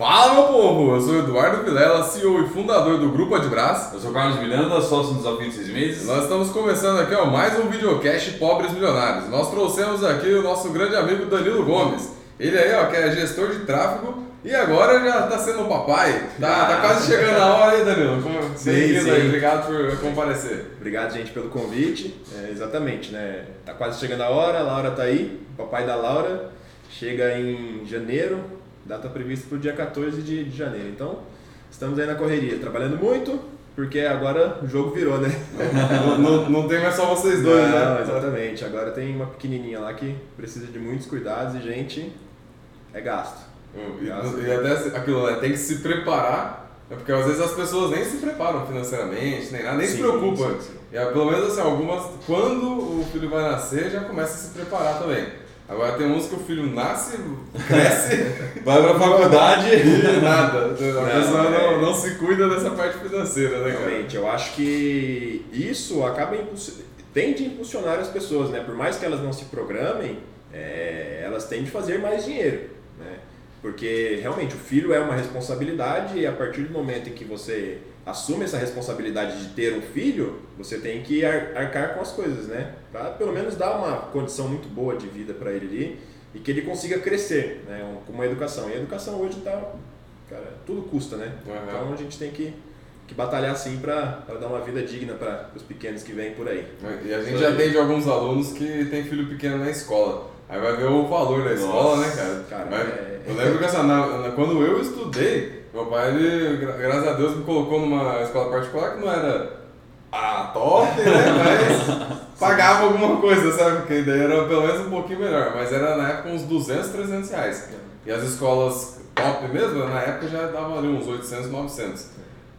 Fala, meu povo! Eu sou o Eduardo Vilela, CEO e fundador do Grupo Adbras. Eu sou o Carlos Miranda, sócio no Desafio de Seis Meses. Nós estamos começando aqui ó, mais um videocast Pobres Milionários. Nós trouxemos aqui o nosso grande amigo Danilo Gomes. Ele aí, ó, que é gestor de tráfego e agora já está sendo papai. Tá, tá quase chegando a hora aí, Danilo. Bem-vindo aí, obrigado por comparecer. Obrigado, gente, pelo convite. É, exatamente, né? Tá quase chegando a hora, a Laura tá aí, o papai da Laura. Chega em janeiro, data prevista para o dia 14 de, de janeiro. Então, estamos aí na correria, trabalhando muito, porque agora o jogo virou, né? não, não, não, tem mais só vocês dois, não, né? Exatamente. Agora tem uma pequenininha lá que precisa de muitos cuidados e, gente, é gasto. E, e até aquilo, né? Tem que se preparar, né? porque às vezes as pessoas nem se preparam financeiramente, nem nada, nem sim, se preocupam. Sim, sim. E, pelo menos assim, algumas, quando o filho vai nascer, já começa a se preparar também. Agora tem uns que o filho nasce, cresce, vai pra faculdade e nada. A pessoa não, é... não, se cuida dessa parte financeira, né, cara? Realmente, eu acho que isso acaba tende a impulsionar as pessoas, né? Por mais que elas não se programem, é... elas tendem a fazer mais dinheiro, né? Porque realmente o filho é uma responsabilidade e a partir do momento em que você assume essa responsabilidade de ter um filho, você tem que arcar com as coisas, né? Para pelo menos dar uma condição muito boa de vida para ele ali e que ele consiga crescer, né? Com uma educação. E a educação hoje está, cara, tudo custa, né? Uhum. Então a gente tem que, que batalhar sim para dar uma vida digna para os pequenos que vêm por aí. E a gente já atende alguns alunos que tem filho pequeno na escola. Aí vai ver o valor da escola, né, cara? cara é... Eu lembro que essa, na, na, quando eu estudei, meu pai, ele, graças a Deus, me colocou numa escola particular que não era a top, né? Mas pagava alguma coisa, sabe? Porque daí era pelo menos um pouquinho melhor. Mas era na época uns 200, 300 reais. E as escolas top mesmo, na época já dava ali uns 800, 900.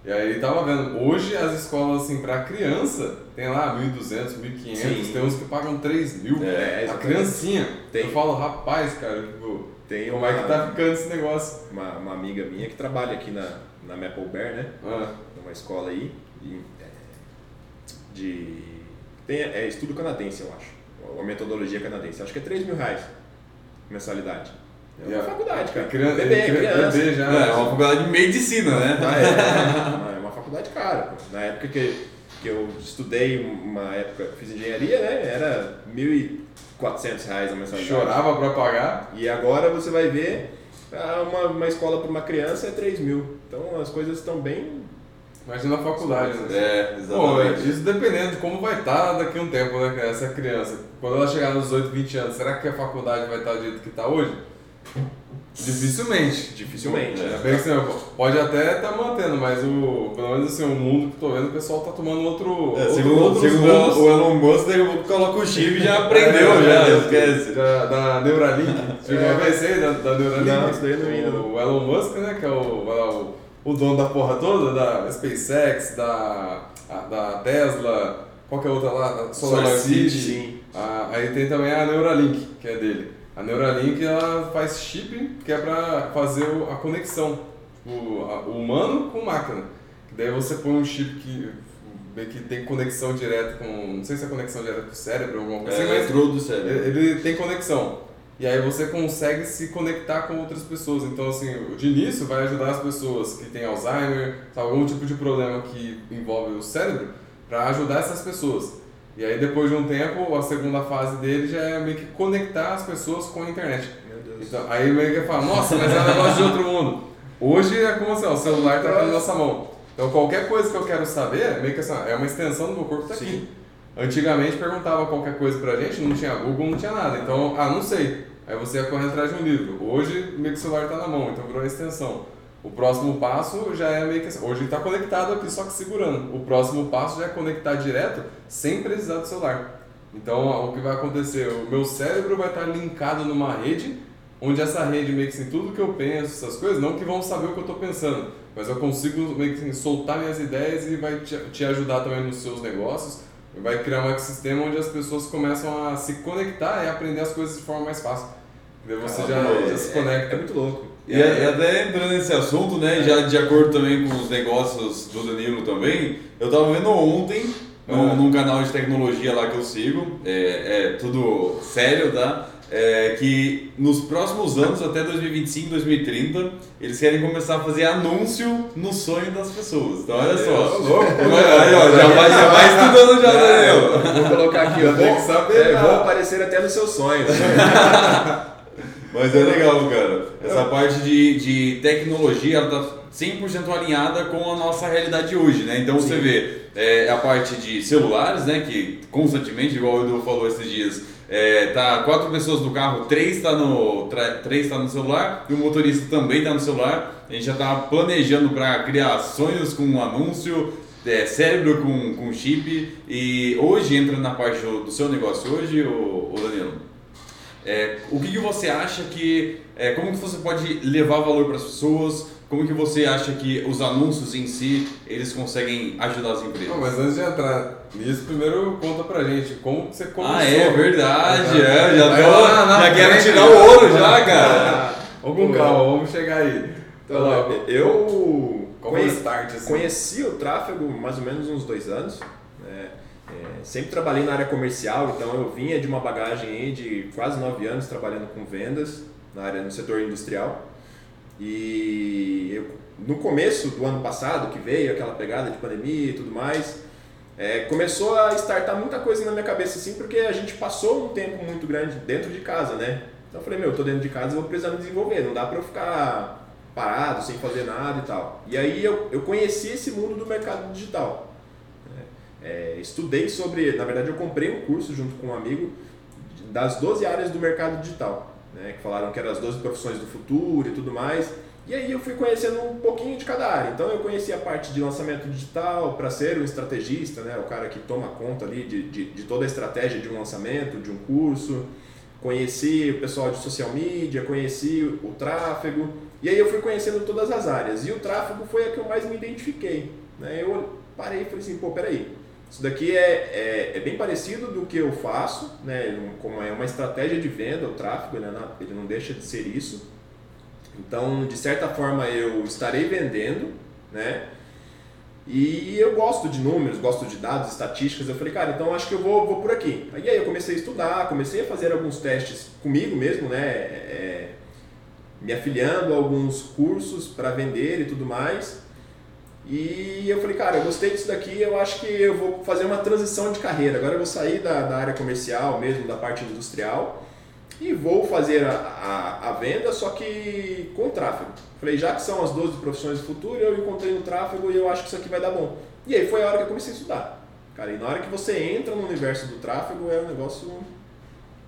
E aí tava vendo, hoje as escolas assim pra criança tem lá 1.200, 1.500, tem uns que pagam 3 mil. É, a criancinha. Tem. Eu falo, rapaz, cara, tipo, tem como é que tá ficando esse negócio? Uma, uma amiga minha que trabalha aqui na, na Maple Bear, né? Ah. Numa escola aí. E, é, de. Tem, é estudo canadense, eu acho. Uma metodologia canadense. Acho que é 3 mil reais mensalidade. É uma yeah. faculdade, cara. Criança, bebê, criança. Bebê já, é, é uma faculdade de medicina, né? Ah, é, é, uma faculdade cara. Na época que, que eu estudei, uma época, fiz engenharia, né? Era mil 400 reais a mensalidade. Chorava para pagar. E agora você vai ver, ah, uma, uma escola para uma criança é 3 mil. Então as coisas estão bem. Imagina a faculdade, né? É, exatamente. Pô, isso dependendo de como vai estar daqui a um tempo, né, essa criança. Quando ela chegar nos 18, 20 anos, será que a faculdade vai estar do jeito que está hoje? Dificilmente. Dificilmente. É, bem assim, pode até estar tá mantendo, mas o, pelo menos assim, o mundo que estou vendo, o pessoal está tomando outro. É, segundo segundo o Elon Musk, daqui a pouco coloca o chip e já aprendeu, é, já, esquece. Da, da Neuralink. Você já ser da, da Neuralink? Não, isso daí não ainda. O Elon Musk, né, que é o, o, o dono da porra toda, da SpaceX, da, da Tesla, qual que é a outra lá? Solar, Solar City. Ah, aí tem também a Neuralink, que é dele. A Neuralink ela faz chip que é para fazer a conexão, tipo, o humano com máquina. Daí você põe um chip que que tem conexão direta com, não sei se é conexão direta com o cérebro ou alguma coisa é, assim, mas do cérebro. Ele, ele tem conexão. E aí você consegue se conectar com outras pessoas. Então, assim, de início vai ajudar as pessoas que têm Alzheimer, algum tipo de problema que envolve o cérebro, para ajudar essas pessoas. E aí depois de um tempo, a segunda fase dele já é meio que conectar as pessoas com a internet. Então, aí meio que fala, nossa, mas é um negócio de outro mundo. Hoje é como assim, ó, o celular está na nossa mão. Então qualquer coisa que eu quero saber, meio que assim, é uma extensão do meu corpo tá aqui. Antigamente perguntava qualquer coisa pra gente, não tinha Google, não tinha nada. Então, ah, não sei. Aí você ia correr atrás de um livro. Hoje meio que o celular está na mão, então virou uma extensão. O próximo passo já é meio que assim, hoje está conectado aqui só que segurando. O próximo passo já é conectar direto sem precisar do celular. Então o que vai acontecer? O meu cérebro vai estar linkado numa rede, onde essa rede meio que assim, tudo que eu penso, essas coisas, não que vão saber o que eu estou pensando, mas eu consigo meio que assim, soltar minhas ideias e vai te, te ajudar também nos seus negócios. Vai criar um ecossistema onde as pessoas começam a se conectar e aprender as coisas de forma mais fácil. Daí você já, já, se conecta. É, é muito louco. E, e até entrando nesse assunto, né, já de acordo também com os negócios do Danilo também, eu estava vendo ontem, num, num, canal de tecnologia lá que eu sigo, é, é tudo sério, tá? é, que nos próximos anos, até 2025, 2030, eles querem começar a fazer anúncio no sonho das pessoas. Então olha só. Aí, ó, já vai, já vai estudando já, Daniel. Vou colocar aqui, eu Tem que saber, é, né? vou aparecer até nos seus sonhos. Mas é legal, cara. Essa parte de, de tecnologia, ela tá 100% alinhada com a nossa realidade hoje, né? Então você vê é, a parte de celulares, né? Que constantemente, igual o Edu falou esses dias, é, tá quatro pessoas no carro, três tá no, três tá no celular e o motorista também tá no celular. A gente já tá planejando para criar sonhos com um anúncio, é, cérebro com, com chip e hoje entra na parte do, do seu negócio hoje, o, Danilo. É, o que, que você acha que. É, como que você pode levar valor para as pessoas? Como que você acha que os anúncios em si eles conseguem ajudar as empresas? Não, mas antes de entrar nisso, primeiro conta pra gente como que você começou. ah, é verdade, Ah, é, já, tô, lá na já quero frente. tirar o ouro já, cara. Vamos com calma, vamos chegar aí. Então, lá, eu o conhe- start assim? conheci o tráfego mais ou menos uns dois anos. né? É, sempre trabalhei na área comercial, então eu vinha de uma bagagem aí de quase nove anos trabalhando com vendas na área no setor industrial. E eu, no começo do ano passado, que veio aquela pegada de pandemia e tudo mais, é, começou a startar muita coisa na minha cabeça assim, porque a gente passou um tempo muito grande dentro de casa, né? Então eu falei, meu, eu tô dentro de casa, eu vou precisar me desenvolver, não dá pra eu ficar parado, sem fazer nada e tal. E aí eu, eu conheci esse mundo do mercado digital. É, estudei sobre, na verdade eu comprei um curso junto com um amigo das 12 áreas do mercado digital, né? que falaram que eram as 12 profissões do futuro e tudo mais. E aí eu fui conhecendo um pouquinho de cada área. Então eu conheci a parte de lançamento digital para ser um estrategista, né? o cara que toma conta ali de, de, de toda a estratégia de um lançamento, de um curso. Conheci o pessoal de social media, conheci o tráfego. E aí eu fui conhecendo todas as áreas. E o tráfego foi a que eu mais me identifiquei. Né? Eu parei e falei assim, pô, peraí. Isso daqui é, é, é bem parecido do que eu faço, né? como é uma estratégia de venda, o tráfego, ele não, ele não deixa de ser isso. Então, de certa forma, eu estarei vendendo, né? E eu gosto de números, gosto de dados, estatísticas. Eu falei, cara, então acho que eu vou, vou por aqui. Aí, eu comecei a estudar, comecei a fazer alguns testes comigo mesmo, né? É, me afiliando a alguns cursos para vender e tudo mais. E eu falei, cara, eu gostei disso daqui, eu acho que eu vou fazer uma transição de carreira. Agora eu vou sair da, da área comercial mesmo, da parte industrial, e vou fazer a, a, a venda, só que com tráfego. Falei, já que são as 12 profissões do futuro, eu encontrei no tráfego e eu acho que isso aqui vai dar bom. E aí foi a hora que eu comecei a estudar. Cara, e na hora que você entra no universo do tráfego, é um negócio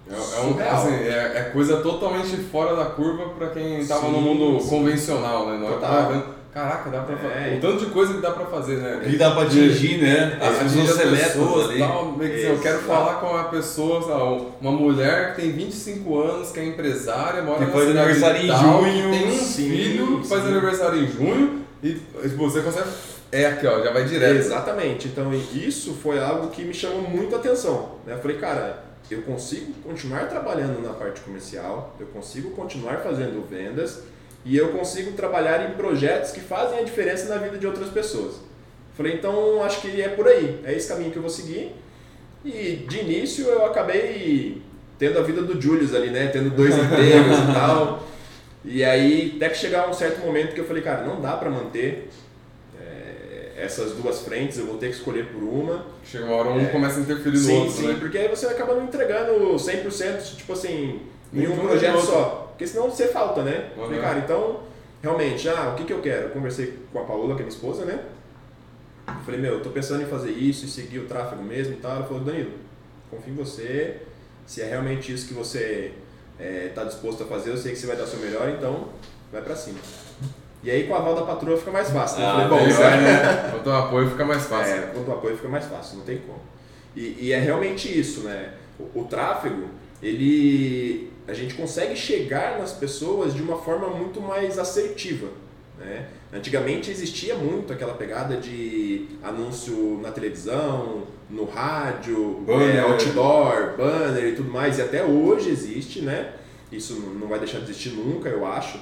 É, é um, assim, é, é coisa totalmente fora da curva pra quem tava no mundo sim. convencional, né? Na Caraca, dá pra É. fazer. O tanto de coisa que dá pra fazer, né? Que dá pra atingir, né? As Atingir pessoas seletas ali. tal, que assim, eu quero falar com uma pessoa, lá, uma mulher que tem 25 anos, que é empresária, mora Que na faz cidade aniversário em tal, junho. que tem um Sim, filho que faz aniversário em junho e tipo, você consegue. É aqui, ó, já vai direto. Exatamente. Então isso foi algo que me chamou muito a atenção. Né? Eu falei, cara, eu consigo continuar trabalhando na parte comercial, eu consigo continuar fazendo vendas e eu consigo trabalhar em projetos que fazem a diferença na vida de outras pessoas. Falei, então acho que é por aí, é esse caminho que eu vou seguir. E de início eu acabei tendo a vida do Julius ali, né? Tendo dois empregos e tal. E aí, até que chegar um certo momento que eu falei, cara, não dá pra manter é, essas duas frentes, eu vou ter que escolher por uma. Chega uma hora um É. começa a interferir no sim, outro, sim, né? porque aí você acaba não entregando 100%, tipo assim, em um projeto só. Porque senão você falta, né? Uhum. Falei, cara, então, realmente, ah, o que, que eu quero? Eu conversei com a Paola, que é minha esposa, né? Eu falei, meu, eu tô pensando em fazer isso e seguir o tráfego mesmo e tal. Ela falou, Danilo, confio em você. Se é realmente isso que você está disposto a fazer, eu sei que você vai dar o seu melhor, então vai pra cima. E aí com a aval da patroa fica mais fácil. né? Eu Ah, falei, bom, Melhor, isso é- né? Quanto um apoio fica mais fácil. é, quanto ao apoio fica mais fácil, não tem como. E, e é realmente isso, né? O, o tráfego, ele, a gente consegue chegar nas pessoas de uma forma muito mais assertiva, né? Antigamente existia muito aquela pegada de anúncio na televisão, no rádio, Banner. é, outdoor, banner e tudo mais, e até hoje existe, né? Isso não vai deixar de existir nunca, eu acho.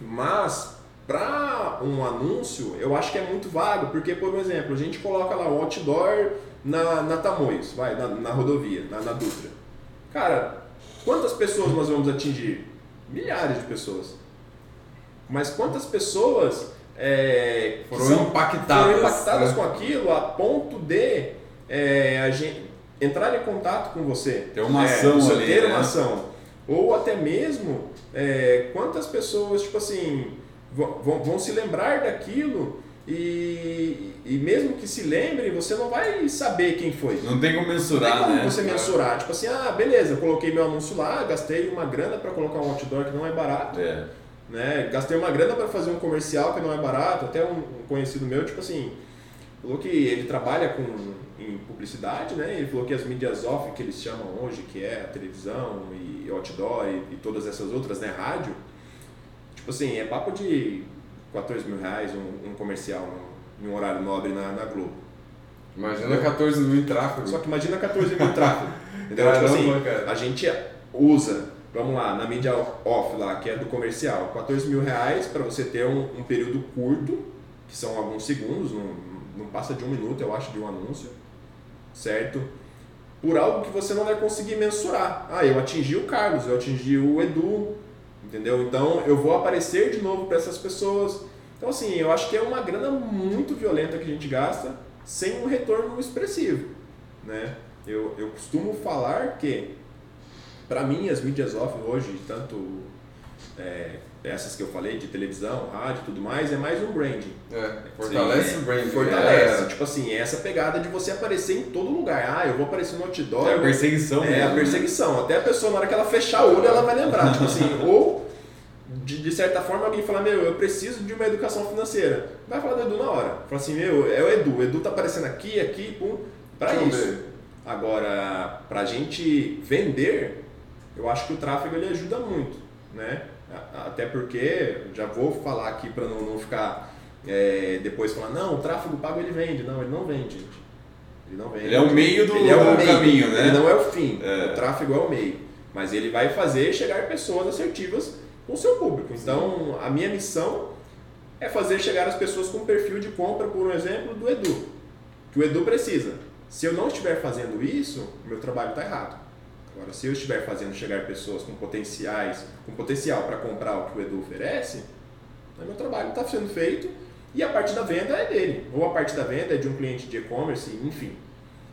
Mas para um anúncio, eu acho que é muito vago, porque, por exemplo, a gente coloca lá um outdoor na, na Tamoios, vai, na, na rodovia, na, na Dutra. Cara, Quantas pessoas nós vamos atingir? Milhares de pessoas. Mas quantas pessoas é, Foram são- impactadas, foram impactadas né? com aquilo a ponto de é, a gente entrar em contato com você? Ter uma É, ação ali, ter né? uma ação. Ou até mesmo é, quantas pessoas, tipo assim, vão, vão, vão se lembrar daquilo e, e mesmo que se lembrem, você não vai saber quem foi. Não tem como Não mensurar, tem como né? você mensurar. Tipo assim, ah, beleza, eu coloquei meu anúncio lá, gastei uma grana para colocar um outdoor que não é barato, É. né? Gastei uma grana para fazer um comercial que não é barato. Até um, um conhecido meu, tipo assim, falou que ele trabalha com em publicidade, né? Ele falou que as mídias off que eles chamam hoje, que é a televisão e outdoor e, e todas essas outras, né? Rádio, tipo assim, é papo de 14 mil reais um, um comercial em um horário nobre na, na Globo. Imagina 14 mil em tráfego. Só que imagina 14 mil tráfego. Entendeu? Caramba, tipo assim, cara. a gente usa, vamos lá, na mídia off lá, que é do comercial, 14 mil reais para você ter um, um período curto, que são alguns segundos, não, não passa de um minuto, eu acho, de um anúncio, certo? Por algo que você não vai conseguir mensurar. Ah, eu atingi o Carlos, eu atingi o Edu, entendeu? Então eu vou aparecer de novo para essas pessoas. Então, assim, eu acho que é uma grana muito violenta que a gente gasta sem um retorno expressivo, né? Eu, eu costumo falar que, para mim, as mídias off hoje, tanto é, essas que eu falei, de televisão, rádio e tudo mais, é mais um branding. É, fortalece Sim, o brand. Fortalece. É. Tipo assim, é essa pegada de você aparecer em todo lugar. Ah, eu vou aparecer no outdoor. É a perseguição é mesmo, a né? perseguição. Até a pessoa, na hora que ela fechar o olho, ela vai lembrar. Tipo assim, ou de, de certa forma alguém falar, meu, eu preciso de uma educação financeira. Vai falar do Edu na hora. Fala assim, meu, é o Edu. O Edu tá aparecendo aqui, aqui, pum. Pra Deixa isso. ver. Agora, pra gente vender, eu acho que o tráfego ele ajuda muito, né? Até porque, já vou falar aqui para não, não ficar é, depois falar, não, o tráfego pago ele vende. Não, ele não vende, gente. Ele não vende. Ele é o meio do- é o meio. caminho, né? Ele não é o fim. É. O tráfego é o meio. Mas ele vai fazer chegar pessoas assertivas com o seu público. Então, a minha missão é fazer chegar as pessoas com perfil de compra, por um exemplo, do Edu. Que o Edu precisa. Se eu não estiver fazendo isso, meu trabalho está errado. Agora, se eu estiver fazendo chegar pessoas com potenciais, com potencial para comprar o que o Edu oferece, meu trabalho está sendo feito e a parte da venda é dele. Ou a parte da venda é de um cliente de e-commerce, enfim.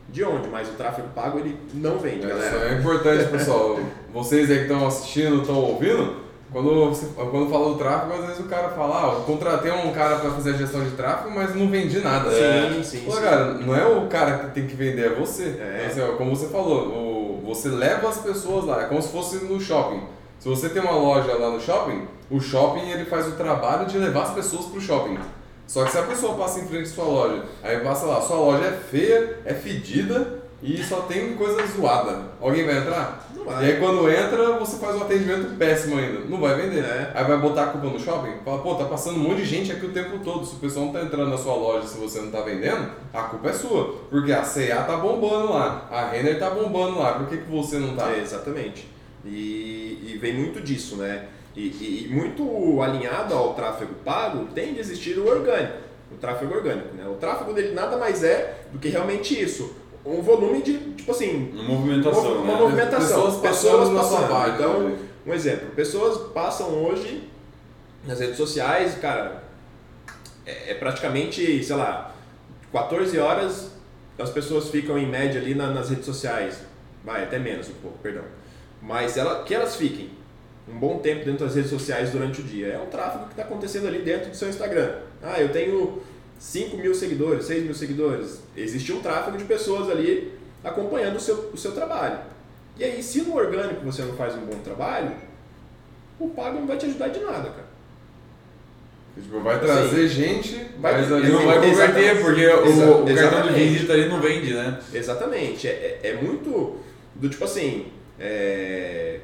De onde? Mas o tráfego pago ele não vende, Isso galera. é importante, pessoal. Vocês aí que estão assistindo, estão ouvindo, quando, você, quando fala do tráfego, às vezes o cara fala, ah, eu contratei um cara para fazer a gestão de tráfego, mas não vendi nada. Sim, sim, Pô, sim. cara, não é o cara que tem que vender, é você. É. Então, assim, ó, como você falou, o- você leva as pessoas lá, é como se fosse no shopping. Se você tem uma loja lá no shopping, o shopping ele faz o trabalho de levar as pessoas pro shopping. Só que se a pessoa passa em frente à sua loja, aí passa lá, sua loja é feia, é fedida e só tem coisa zoada. Alguém vai entrar? E aí quando entra, você faz um atendimento péssimo ainda. Não vai vender. É. Aí vai botar a culpa no shopping? Fala, pô, tá passando um monte de gente aqui o tempo todo. Se o pessoal não tá entrando na sua loja, se você não tá vendendo, a culpa é sua. Porque a C&A tá bombando lá, a Renner tá bombando lá. Por que, que você não tá? É, exatamente. E, e vem muito disso, né? E, e- e muito alinhado ao tráfego pago, tem de existir o orgânico, o tráfego orgânico, né? O tráfego dele nada mais é do que realmente isso. Um volume de, tipo assim, Uma movimentação, uma né? movimentação. Pessoas Pessoas passando página, Então, né? um exemplo, pessoas passam hoje nas redes sociais, cara, é, é praticamente, sei lá, 14 horas as pessoas ficam em média ali na- nas redes sociais. Vai, até menos um pouco, perdão. Mas ela, que elas fiquem um bom tempo dentro das redes sociais durante o dia. É um tráfego que está acontecendo ali dentro do seu Instagram. Ah, eu tenho 5 mil seguidores, 6 mil seguidores. Existe um tráfego de pessoas ali acompanhando o seu, o seu trabalho. E aí, se no orgânico você não faz um bom trabalho, o pago não vai te ajudar de nada, cara. Tipo, vai trazer gente, Vai- mas ali não vai converter, porque o, o cartão de visita ali não vende, né? Exatamente. É, é, é muito do tipo assim. é,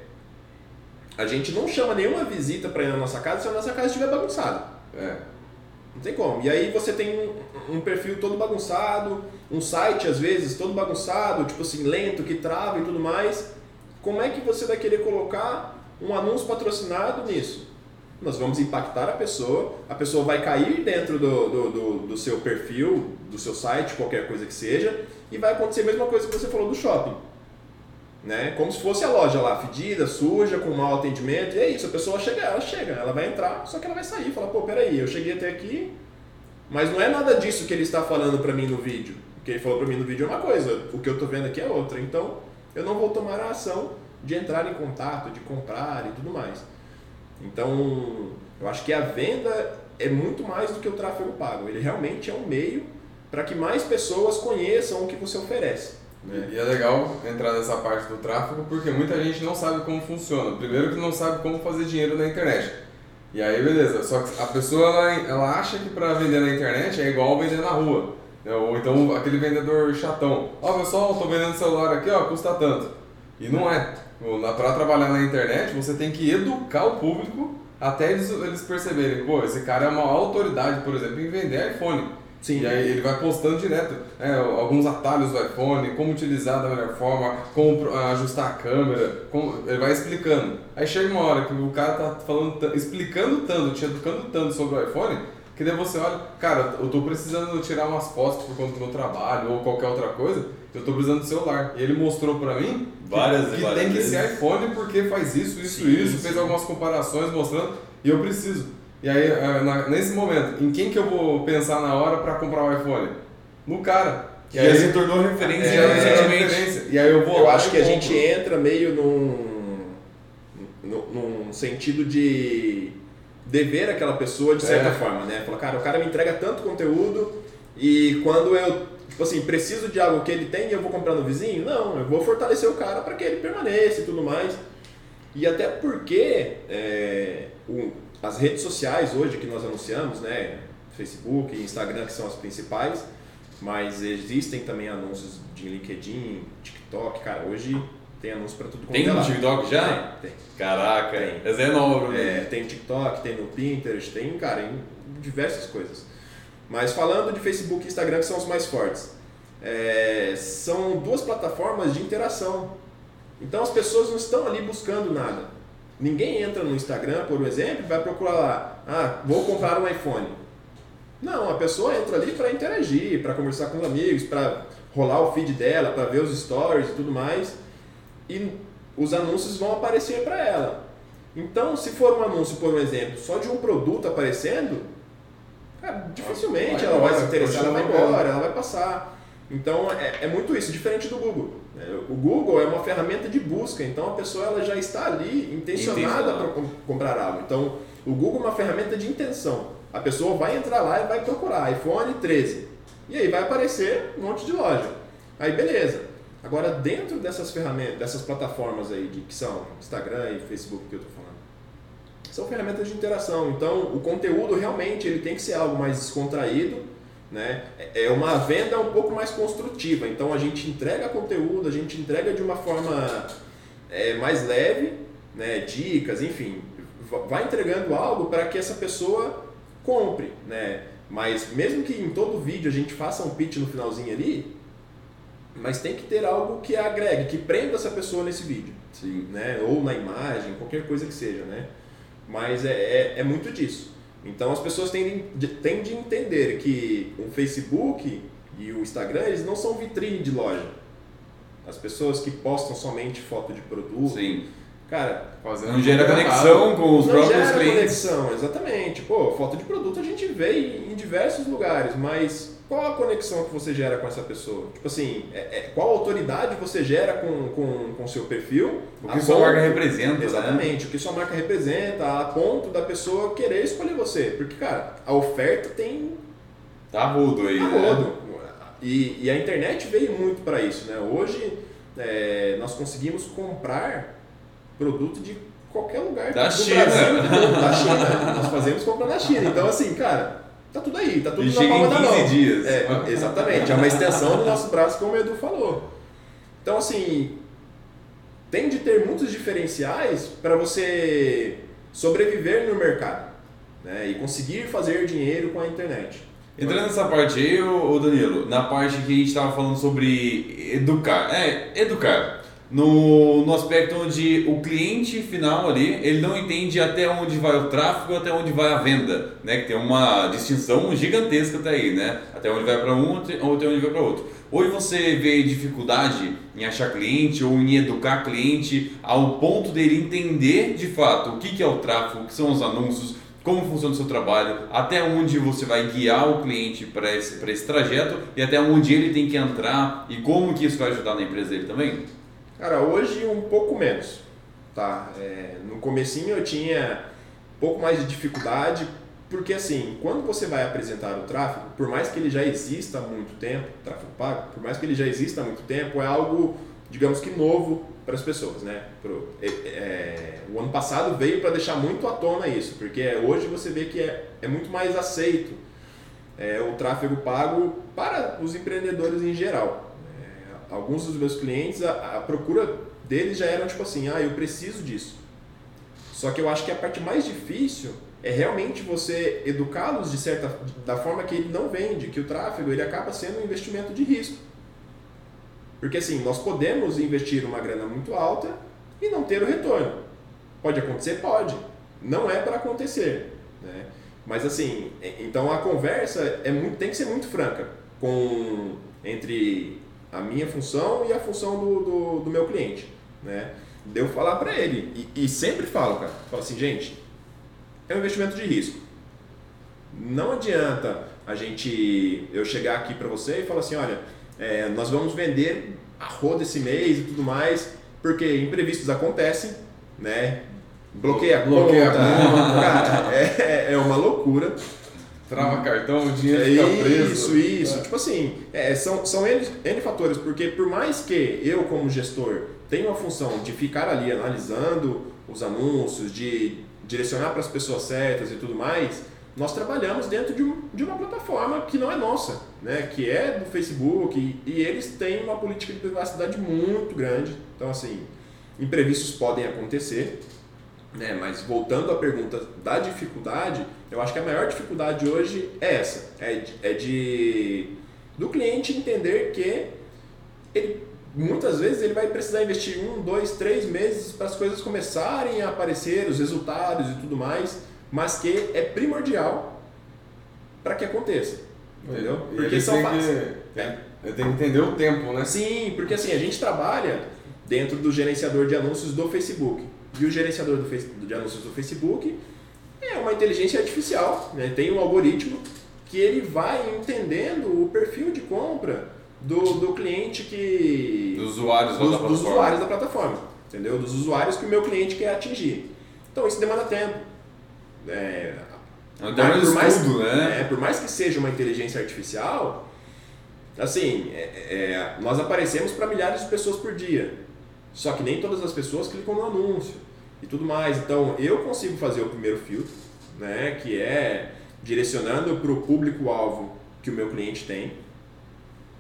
A gente não chama nenhuma visita para ir na nossa casa se a nossa casa estiver bagunçada. É. Não tem como. E aí você tem um, um perfil todo bagunçado, um site às vezes todo bagunçado, tipo assim, lento, que trava e tudo mais. Como é que você vai querer colocar um anúncio patrocinado nisso? Nós vamos impactar a pessoa, a pessoa vai cair dentro do, do, do, do seu perfil, do seu site, qualquer coisa que seja, e vai acontecer a mesma coisa que você falou do shopping. Né? Como se fosse a loja lá, fedida, suja, com mau atendimento, e é isso, a pessoa chega, ela chega, ela vai entrar, só que ela vai sair, fala, pô, peraí, eu cheguei até aqui, mas não é nada disso que ele está falando para mim no vídeo. O que ele falou para mim no vídeo é uma coisa, o que eu tô vendo aqui é outra. Então, eu não vou tomar a ação de entrar em contato, de comprar e tudo mais. Então, eu acho que a venda é muito mais do que o tráfego pago. Ele realmente é um meio para que mais pessoas conheçam o que você oferece. Né? E é legal entrar nessa parte do tráfego porque muita gente não sabe como funciona. Primeiro que não sabe como fazer dinheiro na internet. E aí, beleza. Só que a pessoa ela, ela acha que para vender na internet é igual vender na rua. Né? Ou então aquele vendedor chatão. Ó, oh, pessoal, tô vendendo celular aqui, ó, custa tanto. E não é. Para trabalhar na internet, você tem que educar o público até eles, eles perceberem, pô, esse cara é uma autoridade, por exemplo, em vender iPhone. Sim. E aí ele vai postando direto é, alguns atalhos do iPhone, como utilizar da melhor forma, como ajustar a câmera, como, ele vai explicando. Aí chega uma hora que o cara tá falando, explicando tanto, te educando tanto sobre o iPhone, que daí você olha, cara, eu tô precisando tirar umas fotos por conta do meu trabalho ou qualquer outra coisa, eu tô precisando do celular. E ele mostrou pra mim várias, que, que várias tem vezes. que ser iPhone porque faz isso, isso, sim, isso, sim. fez algumas comparações mostrando, e eu preciso. E aí, é, nesse momento, em quem que eu vou pensar na hora para comprar o iPhone? No cara. Que já se tornou referência é, recentemente. E aí eu vou Eu acho que a gente entra meio num, num sentido de dever aquela pessoa de certa é. forma, né? Fala, cara, o cara me entrega tanto conteúdo e quando eu, tipo assim, preciso de algo que ele tem e eu vou comprar no vizinho, não, eu vou fortalecer o cara para que ele permaneça e tudo mais. E até porque é, o, as redes sociais hoje que nós anunciamos, né? Facebook e Instagram que são as principais, mas existem também anúncios de LinkedIn, TikTok, cara, hoje tem anúncio para tudo Tem no TikTok já? Tem, tem. Caraca, tem. É nova, é, Tem no TikTok, tem no Pinterest, tem, cara, em diversas coisas. Mas falando de Facebook e Instagram, que são os mais fortes, é, são duas plataformas de interação. Então as pessoas não estão ali buscando nada. Ninguém entra no Instagram, por exemplo, e vai procurar lá, ah, vou comprar um iPhone. Não, a pessoa entra ali para interagir, para conversar com os amigos, para rolar o feed dela, para ver os stories e tudo mais. E os anúncios vão aparecer para ela. Então, se for um anúncio, por exemplo, só de um produto aparecendo, cara, dificilmente vai ela vai se interessar, ela vai embora, ela vai passar. Então, é, é muito isso, diferente do Google. É, o Google é uma ferramenta de busca, então a pessoa ela já está ali intencionada para comprar algo. Então, o Google é uma ferramenta de intenção. A pessoa vai entrar lá e vai procurar iPhone 13. E aí vai aparecer um monte de loja. Aí beleza. Agora dentro dessas ferramentas, dessas plataformas aí de, que são Instagram e Facebook que eu estou falando, são ferramentas de interação. Então o conteúdo realmente ele tem que ser algo mais descontraído né? É uma venda um pouco mais construtiva, então a gente entrega conteúdo, a gente entrega de uma forma é, mais leve, né? dicas, enfim, vai entregando algo para que essa pessoa compre. Né? Mas mesmo que em todo vídeo a gente faça um pitch no finalzinho ali, mas tem que ter algo que agregue, que prenda essa pessoa nesse vídeo. Sim. Né? Ou na imagem, qualquer coisa que seja. Né? Mas é, é, é muito disso. Então as pessoas tendem, tendem de entender que o Facebook e o Instagram eles não são vitrine de loja. As pessoas que postam somente foto de produto. Sim. Cara, Fazendo não gera conexão com os não próprios gera clientes. conexão, exatamente. Pô, foto de produto a gente vê em diversos lugares, mas qual a conexão que você gera com essa pessoa? Tipo assim, é, é, qual autoridade você gera com o com, com seu perfil? O que sua ponto, marca representa. Né? Exatamente, né? o que sua marca representa, a ponto da pessoa querer escolher você. Porque, cara, a oferta tem. Tá rudo aí. Tá né? rudo. E, e a internet veio muito para isso, né? Hoje é, nós conseguimos comprar produto de qualquer lugar da China. Brasil, da China. Nós fazemos compra na China. Então, assim, cara Tá tudo aí, tá tudo e na palma da mão. dias. É, exatamente, é uma extensão do nosso braço, como o Edu falou. Então, assim, tem de ter muitos diferenciais para você sobreviver no mercado né? e conseguir fazer dinheiro com a internet. Entrando nessa parte aí, ô Danilo, na parte que a gente estava falando sobre educar. É, educar. No, no aspecto onde o cliente final ali, ele não entende até onde vai o tráfego, até onde vai a venda, né? Que tem uma distinção gigantesca até aí, né? Até onde vai para um, até onde vai para outro. Hoje você vê dificuldade em achar cliente ou em educar cliente ao ponto dele entender de fato o que é o tráfego, o que são os anúncios, como funciona o seu trabalho, até onde você vai guiar o cliente para esse, esse trajeto e até onde ele tem que entrar e como que isso vai ajudar na empresa dele também? Cara, hoje um pouco menos. Tá? É, no comecinho eu tinha um pouco mais de dificuldade, porque assim, quando você vai apresentar o tráfego, por mais que ele já exista há muito tempo, tráfego pago, por mais que ele já exista há muito tempo, é algo, digamos que novo para as pessoas, né? Pro, é, é, o ano passado veio para deixar muito à tona isso, porque hoje você vê que é, é muito mais aceito é, o tráfego pago para os empreendedores em geral. Alguns dos meus clientes, a, a, procura deles já era tipo assim, ah, eu preciso disso. Só que eu acho que a parte mais difícil é realmente você educá-los de certa da forma que ele não vende, que o tráfego ele acaba sendo um investimento de risco. Porque assim, nós podemos investir uma grana muito alta e não ter o retorno. Pode acontecer? Pode. Não é para acontecer. Né? Mas assim, então a conversa é muito, tem que ser muito franca com entre a minha função e a função do, do, do meu cliente. Né? Deu falar para ele. E, e, sempre falo, cara. Falo assim, gente, é um investimento de risco. Não adianta a gente eu chegar aqui para você e falar assim, olha, é, nós vamos vender a roda esse mês e tudo mais, porque imprevistos acontecem, né? Bloqueia a Bloqueia conta, cara, é, é uma loucura. Trava cartão, o dinheiro é fica preso. Isso, isso. É. Tipo assim, é, são, são N, N fatores, porque por mais que eu, como gestor, tenha uma função de ficar ali analisando os anúncios, de direcionar para as pessoas certas e tudo mais, nós trabalhamos dentro de, um, de uma plataforma que não é nossa, né? que é do Facebook, e, e, eles têm uma política de privacidade muito grande. Então, assim, imprevistos podem acontecer, né? mas voltando à pergunta da dificuldade, eu acho que a maior dificuldade hoje é essa, é de, é de do cliente entender que ele, muitas vezes ele vai precisar investir um, dois, três meses para as coisas começarem a aparecer, os resultados e tudo mais, mas que é primordial para que aconteça. Entendeu? porque são fases. É. Tem que entender o tempo, né? Sim, porque assim, a gente trabalha dentro do gerenciador de anúncios do Facebook. E o gerenciador do, de anúncios do Facebook é uma inteligência artificial, né? tem um algoritmo que ele vai entendendo o perfil de compra do, do cliente que. Dos usuários dos, dos usuários da plataforma. Entendeu? Dos usuários que o meu cliente quer atingir. Então isso demanda tempo. É, é um por mais, estudo, né? É, por mais que seja uma inteligência artificial, assim, é, é, nós aparecemos para milhares de pessoas por dia. Só que nem todas as pessoas clicam no anúncio e tudo mais. Então, eu consigo fazer o primeiro filtro, né, que é direcionando para o público-alvo que o meu cliente tem.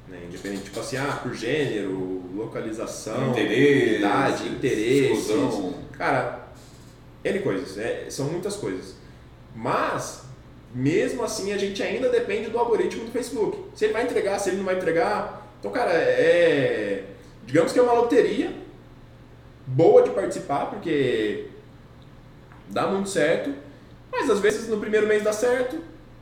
Né, independente, tipo assim, ah, por gênero, localização, interesse, idade, interesse. Cara, N coisas, é, são muitas coisas. Mas, mesmo assim, a gente ainda depende do algoritmo do Facebook. Se ele vai entregar, se ele não vai entregar. Então, cara, é. Digamos que é uma loteria boa de participar, porque dá muito certo. Mas às vezes no primeiro mês dá certo,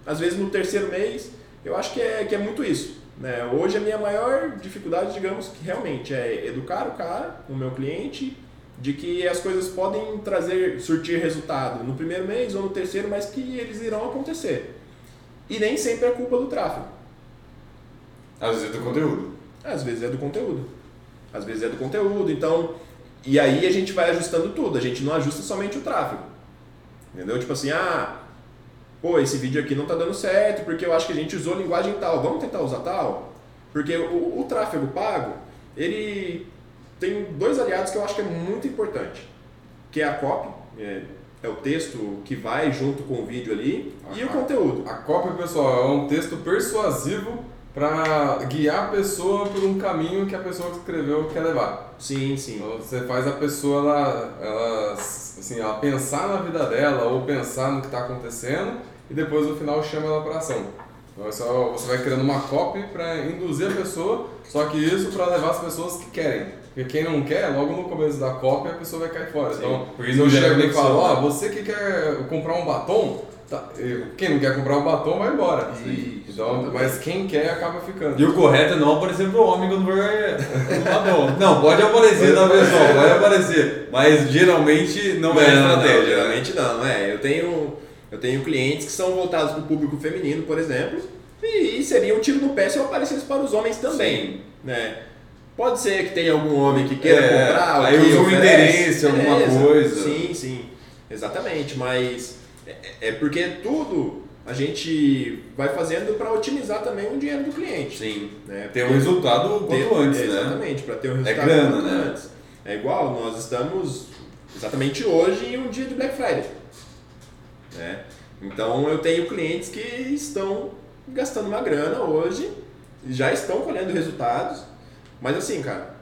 às vezes no terceiro mês. Eu acho que é, que é muito isso. Né? Hoje a minha maior dificuldade, digamos que realmente é educar o cara, o meu cliente, de que as coisas podem trazer, surtir resultado no primeiro mês ou no terceiro, mas que eles irão acontecer. E nem sempre é culpa do tráfego. Às vezes é do conteúdo. Às vezes é do conteúdo. Às vezes é do conteúdo. Então, e aí a gente vai ajustando tudo. A gente não ajusta somente o tráfego. Entendeu? Tipo assim, ah, pô, esse vídeo aqui não tá dando certo porque eu acho que a gente usou linguagem tal. Vamos tentar usar tal? Porque o, o tráfego pago, ele tem dois aliados que eu acho que é muito importante, que é a copy, é, é o texto que vai junto com o vídeo ali, a, e o conteúdo. A copy, pessoal, é um texto persuasivo para guiar a pessoa por um caminho que a pessoa que escreveu quer levar. Sim, sim. Então, você faz a pessoa ela, ela, assim, ela pensar na vida dela ou pensar no que está acontecendo e depois no final chama ela para ação. Então, é só, você vai criando uma copy para induzir a pessoa, só que isso para levar as pessoas que querem. Porque quem não quer, logo no começo da cópia a pessoa vai cair fora. Sim, então, se eu chego e falo, ó, né? você que quer comprar um batom, tá, quem não quer comprar um batom vai embora. Então, mas quem quer acaba ficando. E o correto é não aparecer pro homem quando for no batom. Não, pode aparecer na pessoa, pode aparecer. Mas geralmente não é Não, estratégia. Não, né? geralmente não, é. Eu tenho, eu tenho clientes que são voltados para o público feminino, por exemplo, e, seria um tiro no pé se eu aparecesse para os homens também. Né? Pode ser que tenha algum homem que queira É, comprar, aí que usa um interesse, alguma coisa. Sim, sim, exatamente. Mas é, é porque tudo a gente vai fazendo para otimizar também o dinheiro do cliente. Sim. Né? Ter um resultado quanto antes, né? Exatamente, para ter um resultado grana, quanto né? antes. É igual, nós estamos exatamente hoje em um dia de Black Friday. né? Então eu tenho clientes que estão gastando uma grana hoje, já estão colhendo resultados, mas assim, cara,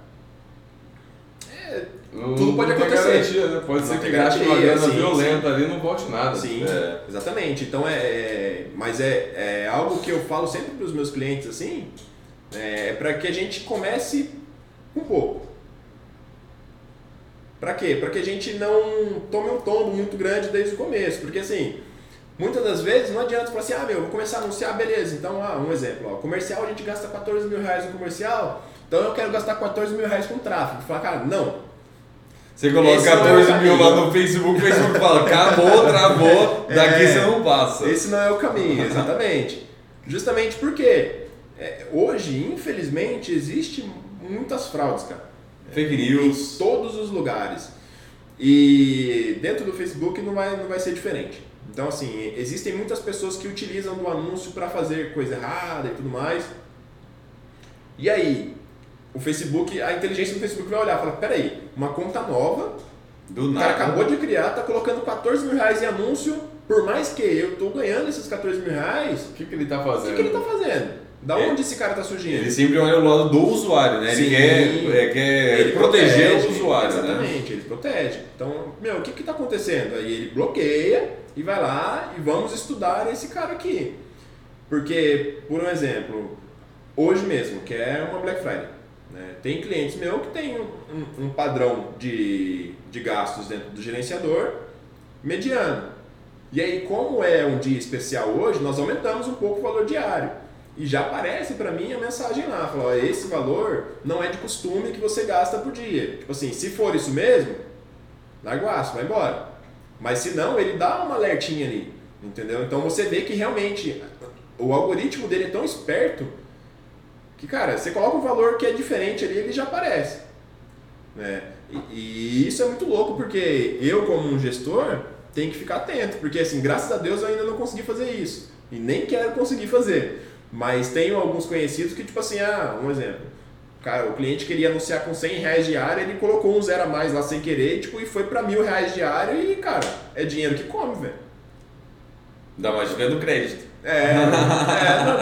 é, Não- tudo pode acontecer. garantia, né? Pode Não ser que gaste uma grana sim, violenta ali e não volte nada. Sim, É. exatamente. Então é, é- mas é, é algo que eu falo sempre para os meus clientes assim, é para que a gente comece um pouco. Para quê? Para que a gente não tome um tombo muito grande desde o começo, porque assim, muitas das vezes não adianta falar assim, ah meu, vou começar a anunciar, beleza. Então, ah, um exemplo, ó, comercial a gente gasta 14 mil reais no comercial, então eu quero gastar 14 mil reais com tráfego. Falar, cara, não, Você coloca Esse não é o 14 mil lá no Facebook, o Facebook fala, acabou, travou, daqui É. você não passa. Esse não é o caminho, exatamente. Justamente porque é, hoje, infelizmente, existe muitas fraudes, cara. Fake Em news. todos os lugares. E dentro do Facebook não vai, não vai ser diferente. Então, assim, existem muitas pessoas que utilizam do anúncio para fazer coisa errada e tudo mais. E aí, o Facebook, a inteligência do Facebook vai olhar e falar, peraí, uma conta nova, Do o cara nada. acabou de criar, tá colocando 14 mil reais em anúncio, por mais que eu tô ganhando esses 14 mil reais, O que, que ele tá o fazendo? que, que ele tá fazendo? Da É. onde esse cara tá surgindo? Ele sempre olha o lado do usuário, né? Ele Sim. quer, é, quer proteger protege, o usuário, né? Exatamente, ele protege. Então, meu, o que que tá acontecendo? Aí ele bloqueia e vai lá e vamos estudar esse cara aqui. Porque, por um exemplo, hoje mesmo, que é uma Black Friday, né? tem clientes meus que tem um, um- padrão de, de gastos dentro do gerenciador mediano. E aí, como é um dia especial hoje, nós aumentamos um pouco o valor diário. E já aparece para mim a mensagem lá, fala, esse valor não é de costume que você gasta por dia. Tipo assim, se for isso mesmo, larga o vai embora. Mas se não, ele dá uma alertinha ali, entendeu? Então você vê que realmente o algoritmo dele é tão esperto que, cara, você coloca um valor que é diferente ali, ele já aparece. Né? E, e isso é muito louco, porque eu, como um gestor, tenho que ficar atento, porque assim, graças a Deus eu ainda não consegui fazer isso. E nem quero conseguir fazer. Mas tenho alguns conhecidos que, tipo assim, ah, um exemplo. Cara, o cliente queria anunciar com 100 reais diário, ele colocou um zero a mais lá sem querer, tipo, e foi pra mil reais diário e, cara, é dinheiro que come, velho. Da magia do crédito. É, é, no-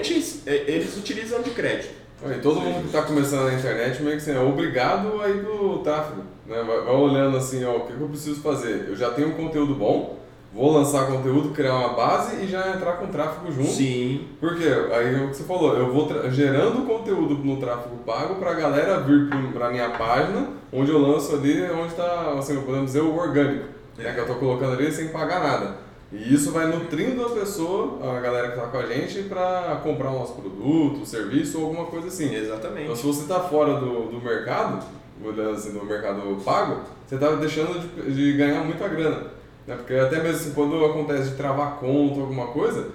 normalmente é, eles utilizam de crédito. E todo mundo que está começando na internet meio que assim, é obrigado a ir pro tráfego. Né? Vai, vai olhando assim, ó, o que, que eu preciso fazer? Eu já tenho um conteúdo bom, vou lançar conteúdo, criar uma base e já entrar com tráfego junto. Sim. Porque aí é o que você falou, eu vou gerando conteúdo no tráfego pago para a galera vir para minha página, onde eu lanço ali, onde está, assim, podemos dizer, o orgânico, né, que eu estou colocando ali sem pagar nada. E isso vai nutrindo a pessoa, a galera que está com a gente, para comprar o nosso produto, serviço ou alguma coisa assim. Então, Exatamente. se você está fora do, do mercado, olhando assim, do mercado pago, você está deixando de, de ganhar muita grana. Né? Porque até mesmo assim, quando acontece de travar conta, alguma coisa,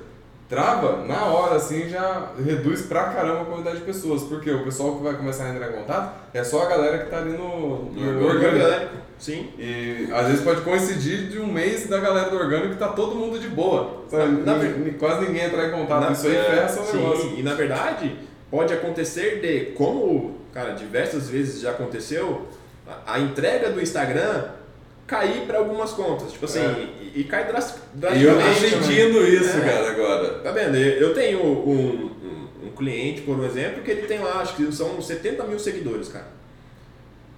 trava, na hora assim já reduz pra caramba a quantidade de pessoas. Porque o pessoal que vai começar a entrar em contato é só a galera que tá ali no, no No orgânico. Orgânico. Sim. E às vezes pode coincidir de um mês da galera do orgânico que tá todo mundo de boa. Na- na quase ninguém entrar em contato. Na- Isso aí é, ferra seu Sim, negócio. e na verdade pode acontecer de, como, cara, diversas vezes já aconteceu, a, a entrega do Instagram cair para algumas contas. Tipo assim, É. e, e cai dras- E eu tô drasticamente. sentindo isso, É. cara, agora. Tá vendo? Eu eu tenho um, um, um cliente, por exemplo, que ele tem lá, acho que são 70 mil seguidores, cara.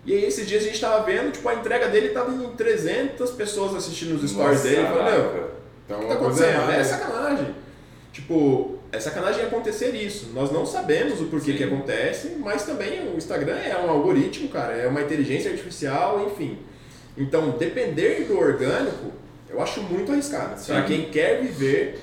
E aí esses dias a gente tava vendo, tipo, a entrega dele tava em 300 pessoas assistindo os stories Nossa, dele. Eu falei, meu. Então o que uma tá coisa acontecendo? errada. É sacanagem. Tipo, é sacanagem acontecer isso. Nós não sabemos o porquê Sim. que acontece, mas também o Instagram é um algoritmo, cara, é uma inteligência artificial, enfim. Então, depender do orgânico, eu acho muito arriscado. Sim. Para quem quer viver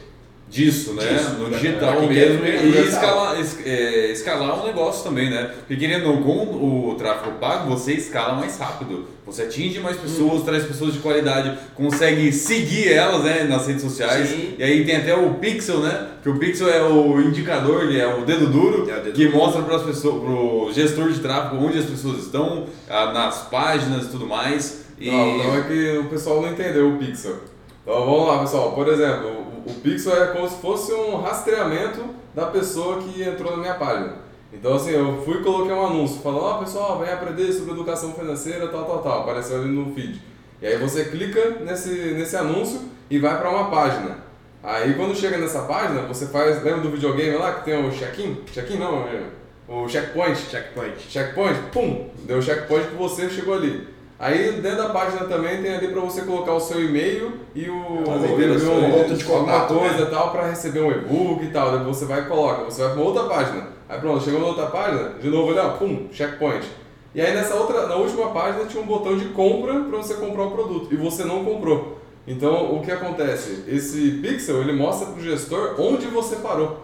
disso, né? Disso, no digital quem mesmo e escalar, es- é, escalar um negócio também, né? Porque querendo ou não, com o tráfego pago, você escala mais rápido. Você atinge mais pessoas, Hum. traz pessoas de qualidade, consegue seguir elas né, nas redes sociais. Sim. E aí tem até o Pixel, né? Que o Pixel é o indicador, ele é o dedo duro, É o dedo que duro. mostra para as pessoas, pro gestor de tráfego onde as pessoas estão, ah, nas páginas e tudo mais. E Não, não é que o pessoal não entendeu o pixel. Então vamos lá, pessoal. Por exemplo, o, o pixel é como se fosse um rastreamento da pessoa que entrou na minha página. Então assim, eu fui e coloquei um anúncio falando, ó pessoal, vem aprender sobre educação financeira, tal, tal, tal. Apareceu ali no feed. E aí você clica nesse, nesse anúncio e vai para uma página. Aí quando chega nessa página, você faz, lembra do videogame lá que tem o check-in? Check-in não, é o checkpoint. checkpoint. Checkpoint, pum, deu checkpoint que você chegou ali. Aí dentro da página também tem ali para você colocar o seu e-mail e o um- ponto de alguma contato, coisa né? tal para receber um e-book e tal. Daí você vai e coloca, você vai para outra página. Aí pronto, chegou na outra página, de novo ali, ó, pum, checkpoint. E aí nessa outra, na última página tinha um botão de compra para você comprar o produto e você não comprou. Então o que acontece? Esse pixel ele mostra para o gestor onde você parou.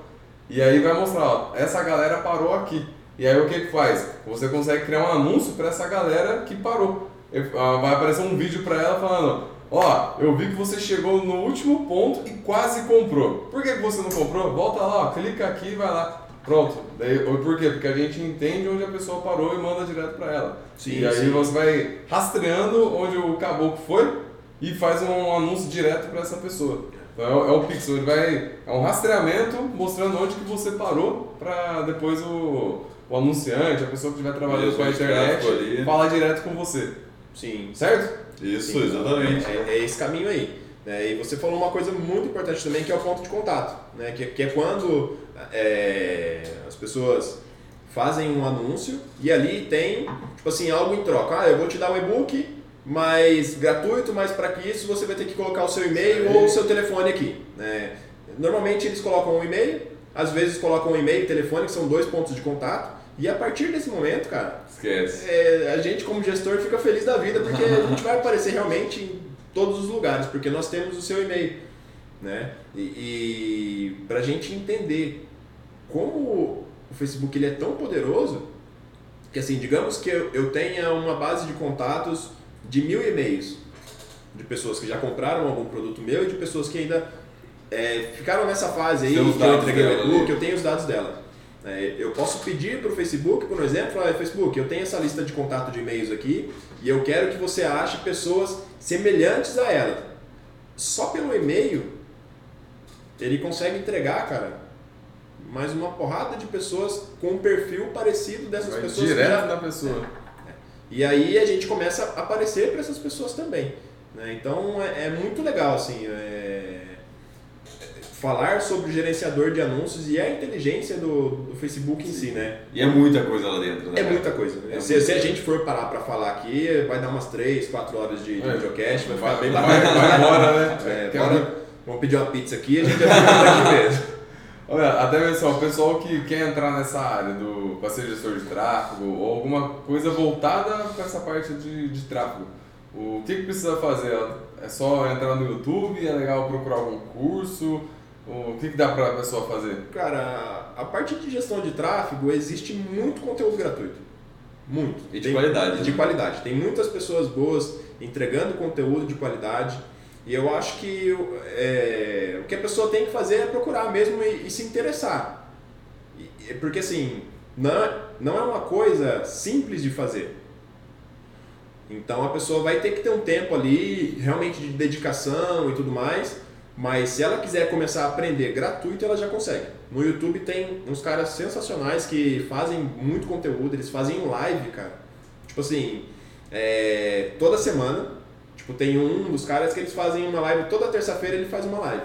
E aí vai mostrar, ó, essa galera parou aqui. E aí o que que faz? Você consegue criar um anúncio para essa galera que parou. Ah, Vai aparecer um vídeo para ela falando, ó, eu vi que você chegou no último ponto e quase comprou. Por que você não comprou? Volta lá, ó, clica aqui e vai lá. Pronto. Daí, por quê? Porque a gente entende onde a pessoa parou e manda direto para ela. Sim, e aí sim. você vai rastreando onde o caboclo foi e faz um anúncio direto para essa pessoa. Então é, o- é o pixel, ele vai é um rastreamento mostrando onde que você parou para depois o, o anunciante, a pessoa que estiver trabalhando com a internet, falar direto com você, Sim. certo? Isso, Sim, exatamente. É, é esse caminho aí. né? E você falou uma coisa muito importante também, que é o ponto de contato. Né? Que, que é quando é, as pessoas fazem um anúncio e ali tem, tipo assim, algo em troca. Ah, eu vou te dar um e-book, mas gratuito, mas para que isso você vai ter que colocar o seu e-mail Sim. ou o seu telefone aqui. Né? Normalmente eles colocam um e-mail, às vezes colocam um e-mail e telefone, que são dois pontos de contato. E a partir desse momento, cara, Esquece. é, a gente como gestor fica feliz da vida porque a gente vai aparecer realmente em todos os lugares, porque nós temos o seu e-mail, né? E, e para a gente entender como o Facebook ele é tão poderoso, que assim, digamos que eu, eu tenha uma base de contatos de mil e-mails de pessoas que já compraram algum produto meu e de pessoas que ainda é, ficaram nessa fase aí, que eu entreguei o e-book, eu tenho os dados dela. É, eu posso pedir para o Facebook, por exemplo, falar, Facebook, eu tenho essa lista de contato de e-mails aqui e eu quero que você ache pessoas semelhantes a ela. Só pelo e-mail, ele consegue entregar, cara, mais uma porrada de pessoas com um perfil parecido dessas Vai pessoas. direto já- da pessoa. e aí a gente começa a aparecer para essas pessoas também. né? Então é, é muito legal assim, é, falar sobre o gerenciador de anúncios e a inteligência do, do Facebook em si, né? E é muita coisa lá dentro, né? É muita coisa. É se, muita se a gente for parar para falar aqui, vai dar umas 3, 4 horas de, de É. videocast, vai ficar Vai, bem vai, bacana. vai embora, né? É, bora, vamos pedir uma pizza aqui e a gente vai ficar aqui mesmo. Olha, até o pessoal que quer entrar nessa área do para ser gestor de tráfego ou alguma coisa voltada para essa parte de, de tráfego, o que, que precisa fazer? É só entrar no YouTube? É legal procurar algum curso? O que, que dá para a pessoa fazer? Cara, a parte de gestão de tráfego existe muito conteúdo gratuito. Muito. E de qualidade, De né? qualidade. Tem muitas pessoas boas entregando conteúdo de qualidade. E eu acho que é, o que a pessoa tem que fazer é procurar mesmo e, e se interessar. E- porque assim, não, é- não é uma coisa simples de fazer. Então a pessoa vai ter que ter um tempo ali, realmente de dedicação e tudo mais. Mas se ela quiser começar a aprender gratuito, ela já consegue. No YouTube tem uns caras sensacionais que fazem muito conteúdo, eles fazem live, cara. Tipo assim, é, toda semana. Tipo, tem um dos caras que eles fazem uma live, toda terça-feira ele faz uma live.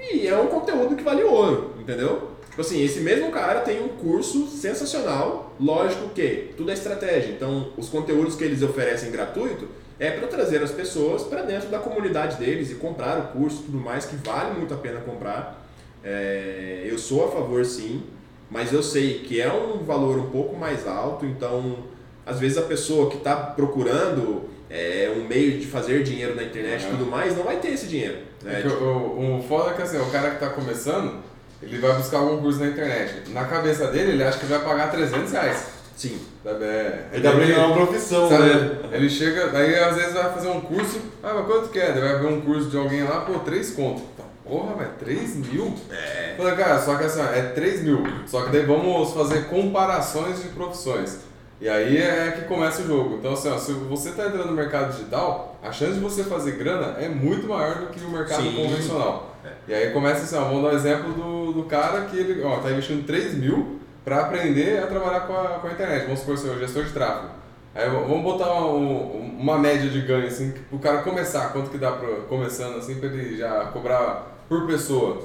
E é um conteúdo que vale ouro, entendeu? Tipo assim, esse mesmo cara tem um curso sensacional, lógico que tudo é estratégia. Então, os conteúdos que eles oferecem gratuito é para trazer as pessoas para dentro da comunidade deles e comprar o curso e tudo mais, que vale muito a pena comprar. É, eu sou a favor sim, mas eu sei que é um valor um pouco mais alto, então às vezes a pessoa que está procurando é, um meio de fazer dinheiro na internet e É. tudo mais não vai ter esse dinheiro. Né? É o, o, o foda é que assim, o cara que tá começando, ele vai buscar algum curso na internet. Na cabeça dele, ele acha que vai pagar 300 reais. Sim. Sabe? É, Ele tá aprendendo uma profissão, sabe? né? Ele chega, daí às vezes vai fazer um curso, ah, mas quanto que é? Daí vai ver um curso de alguém lá, pô, 3 conto. Tá, Porra, velho, 3 mil? É. Falei, cara, só que assim, ó, é 3 mil. Só que daí vamos fazer comparações de profissões. E aí é que começa o jogo. Então, assim, ó, se você está entrando no mercado digital, a chance de você fazer grana é muito maior do que o mercado Sim. convencional. E aí começa assim, ó, vamos dar o exemplo do, do cara que ele ó, tá investindo 3 mil para aprender a trabalhar com a, com a internet. Vamos supor, o gestor de tráfego. Aí vamos botar um- uma média de ganho, assim, o cara começar, quanto que dá pra, começando, assim, pra ele já cobrar por pessoa.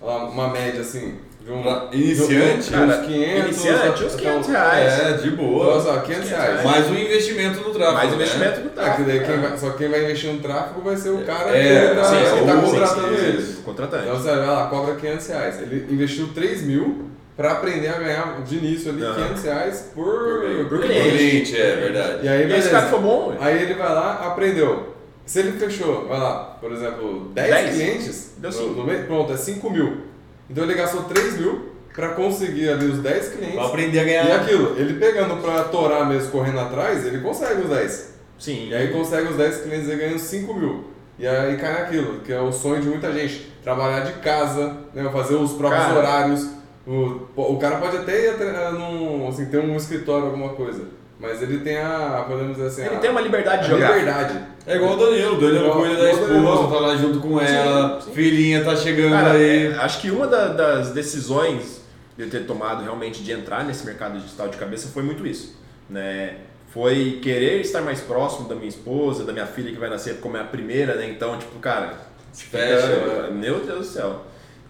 Uma média, assim, de um... Iniciante, de uns cara, 500... iniciante, uns até 500 reais. É, de boa. Nossa, ó, 500 reais. Mais um investimento no tráfego. Mais né? investimento no É, que tráfego. daí quem vai, só quem vai investir no tráfego vai ser o cara É, que tá, sim, que sim, tá sim, contratando sim, ele. Contratante. Então você vai lá, cobra 500 reais. Ele investiu 3 mil para aprender a ganhar de início ali Aham. 500 reais por, Por- por cliente. Cliente, é verdade. E aí, E esse beleza. cara foi bom, ué. Aí ele vai lá, aprendeu. Se ele fechou, vai lá, por exemplo, 10, 10? clientes, Deu no- no mês, pronto, é 5 mil. Então ele gastou 3 mil para conseguir ali os 10 clientes. Pra aprender a E ganhar. aquilo, ele pegando pra torar mesmo, correndo atrás, ele consegue os 10. Sim. E aí consegue os 10 clientes e ganha 5 mil. E aí cai naquilo, que é o sonho de muita gente. Trabalhar de casa, né, fazer os próprios Cara. horários. O, o cara pode até ir até, num, assim, ter um escritório, alguma coisa. Mas ele tem a, podemos dizer assim, Ele a, tem uma liberdade de jogar. liberdade. É igual o Danilo. O Danilo Igual- cuida da esposa, tá lá junto com ela. sim. Filhinha tá chegando Cara, aí. é, acho que uma da- das decisões de eu ter tomado realmente de entrar nesse mercado digital de cabeça foi muito isso, né? Foi querer estar mais próximo da minha esposa, da minha filha que vai nascer como é a primeira, né? Então, tipo, cara, Fecha, né? meu Deus do céu.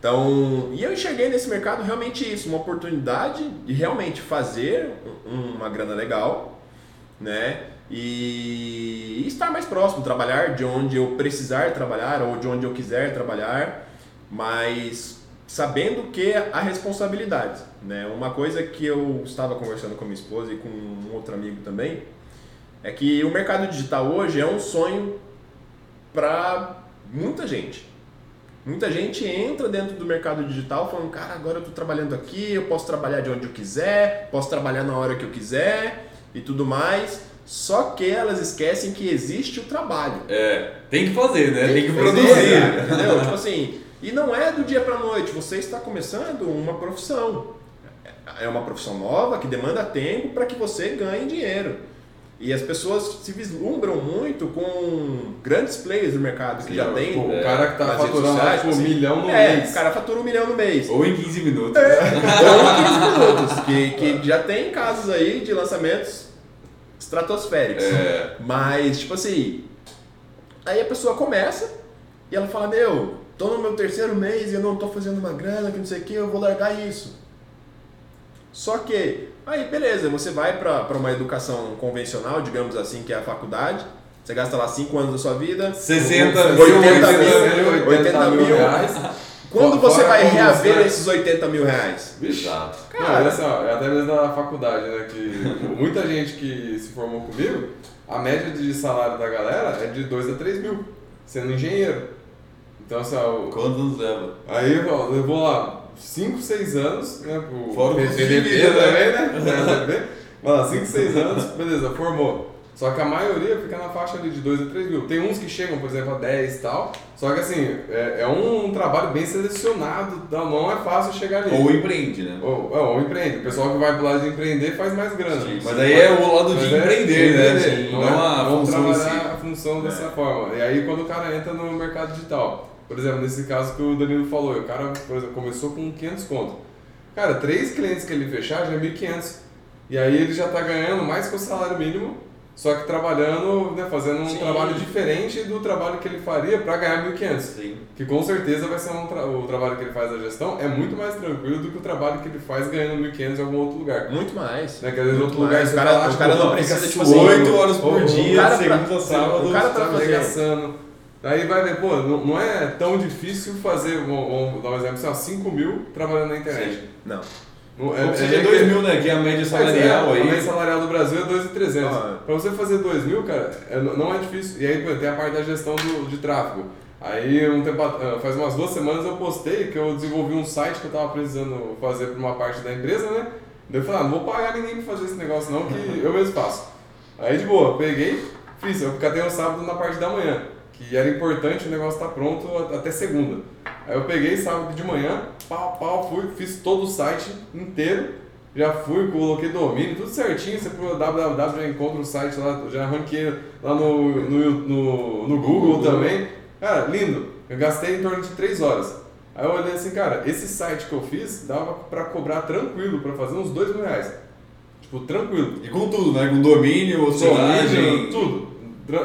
Então, e eu enxerguei nesse mercado realmente isso, uma oportunidade de realmente fazer um- uma grana legal, né? E estar mais próximo, trabalhar de onde eu precisar trabalhar ou de onde eu quiser trabalhar, mas sabendo que a responsabilidade, né? Uma coisa que eu estava conversando com minha esposa e com um outro amigo também, é que o mercado digital hoje é um sonho para muita gente. Muita gente entra dentro do mercado digital falando, cara, agora eu estou trabalhando aqui, eu posso trabalhar de onde eu quiser, posso trabalhar na hora que eu quiser e tudo mais. Só que elas esquecem que existe o trabalho. É, tem que fazer, né? Tem, que fazer, produzir. cara, entendeu? tipo assim, e não é do dia pra noite, você está começando uma profissão. É uma profissão nova que demanda tempo para que você ganhe dinheiro. E as pessoas se vislumbram muito com grandes players do mercado que Sim, já Tipo, tem. o cara que tá faturando sociais, tipo, um assim, milhão no é, mês. o cara fatura um milhão no mês. Ou em 15 minutos. Ou em 15 minutos. Que, que já tem casos aí de lançamentos estratosféricos. É. Mas, tipo assim, aí a pessoa começa e ela fala, meu, tô no meu terceiro mês e eu não tô fazendo uma grana, que não sei o que, eu vou largar isso. Só que, aí beleza, você vai pra pra uma educação convencional, digamos assim, que é a faculdade, você gasta lá 5 anos da sua vida, 60 80 mil, mil, 80 mil reais. quando Fora você vai reaver você. esses 80 mil reais? Exato. Não, Cara. olha só, é até mesmo da faculdade, né? Que muita gente que se formou comigo, a média de salário da galera é de 2 a 3 mil, sendo engenheiro. Então, assim, ó, o- Quantos anos leva? aí ó, levou lá 5, 6 anos, né? Pro Fora o vida, também, né? Vai lá, 5, 6 anos, beleza, formou. Só que a maioria fica na faixa ali de 2 a 3 mil. Tem uns que chegam, por exemplo, a 10 e tal. Só que assim, é, é um trabalho bem selecionado, então não é fácil chegar ali. Ou empreende, né? Ou, é, ou empreende. O pessoal que vai pro lado de empreender faz mais grana. Sim, mas aí é o lado de é empreender, né? empreender, Não Não, é, a função trabalhar a função dessa forma. E aí quando o cara entra no mercado digital, por exemplo, nesse caso que o Danilo falou, o cara, por exemplo, começou com 500 conto. Cara, três clientes que ele fechar já é 1.500. E aí ele já tá ganhando mais que o salário mínimo, só que trabalhando, né, fazendo um Sim. trabalho diferente do trabalho que ele faria para ganhar 1.500. Sim. Que com certeza vai ser um tra- o trabalho que ele faz da gestão é muito mais tranquilo do que o trabalho que ele faz ganhando 1.500 em algum outro lugar. Muito mais. Né? Que às vezes Muito outro lugar mais. você O cara- tá lá, o tipo, cara não fica precisa, tipo suando, assim, Oito horas por o- o dia, segunda sábado. o cara tá arregaçando. Aí vai ver, pô, não, não é tão difícil fazer, vamos, dar um exemplo, sei lá, 5 mil trabalhando na internet. Não. Não, Vamos fazer 2 mil, né? Que é a média salarial é, aí. A média salarial do Brasil é 2.300. Ah. Pra você fazer 2 mil, cara, é- não é difícil. E aí pô, tem a parte da gestão do, de tráfego. Aí um tempo, ah, faz umas duas semanas eu postei que eu desenvolvi um site que eu tava precisando fazer pra uma parte da empresa, né? Daí eu falei, ah, não vou pagar ninguém pra fazer esse negócio não, que eu mesmo faço. Aí de boa, peguei, fiz, eu catei um sábado na parte da manhã, que era importante o negócio estar pronto a- até segunda. Aí eu peguei sábado de manhã, pau, pau, fui, fiz todo o site inteiro, já fui, coloquei domínio, tudo certinho, você pro www já encontra o site lá, já ranquei lá no, no, no, no Google também. Cara, lindo, eu gastei em torno de 3 horas. Aí eu olhei assim, cara, esse site que eu fiz dava pra cobrar tranquilo, pra fazer uns 2 mil reais. Tipo, tranquilo. E com tudo, né? Com domínio. Domínio, tudo.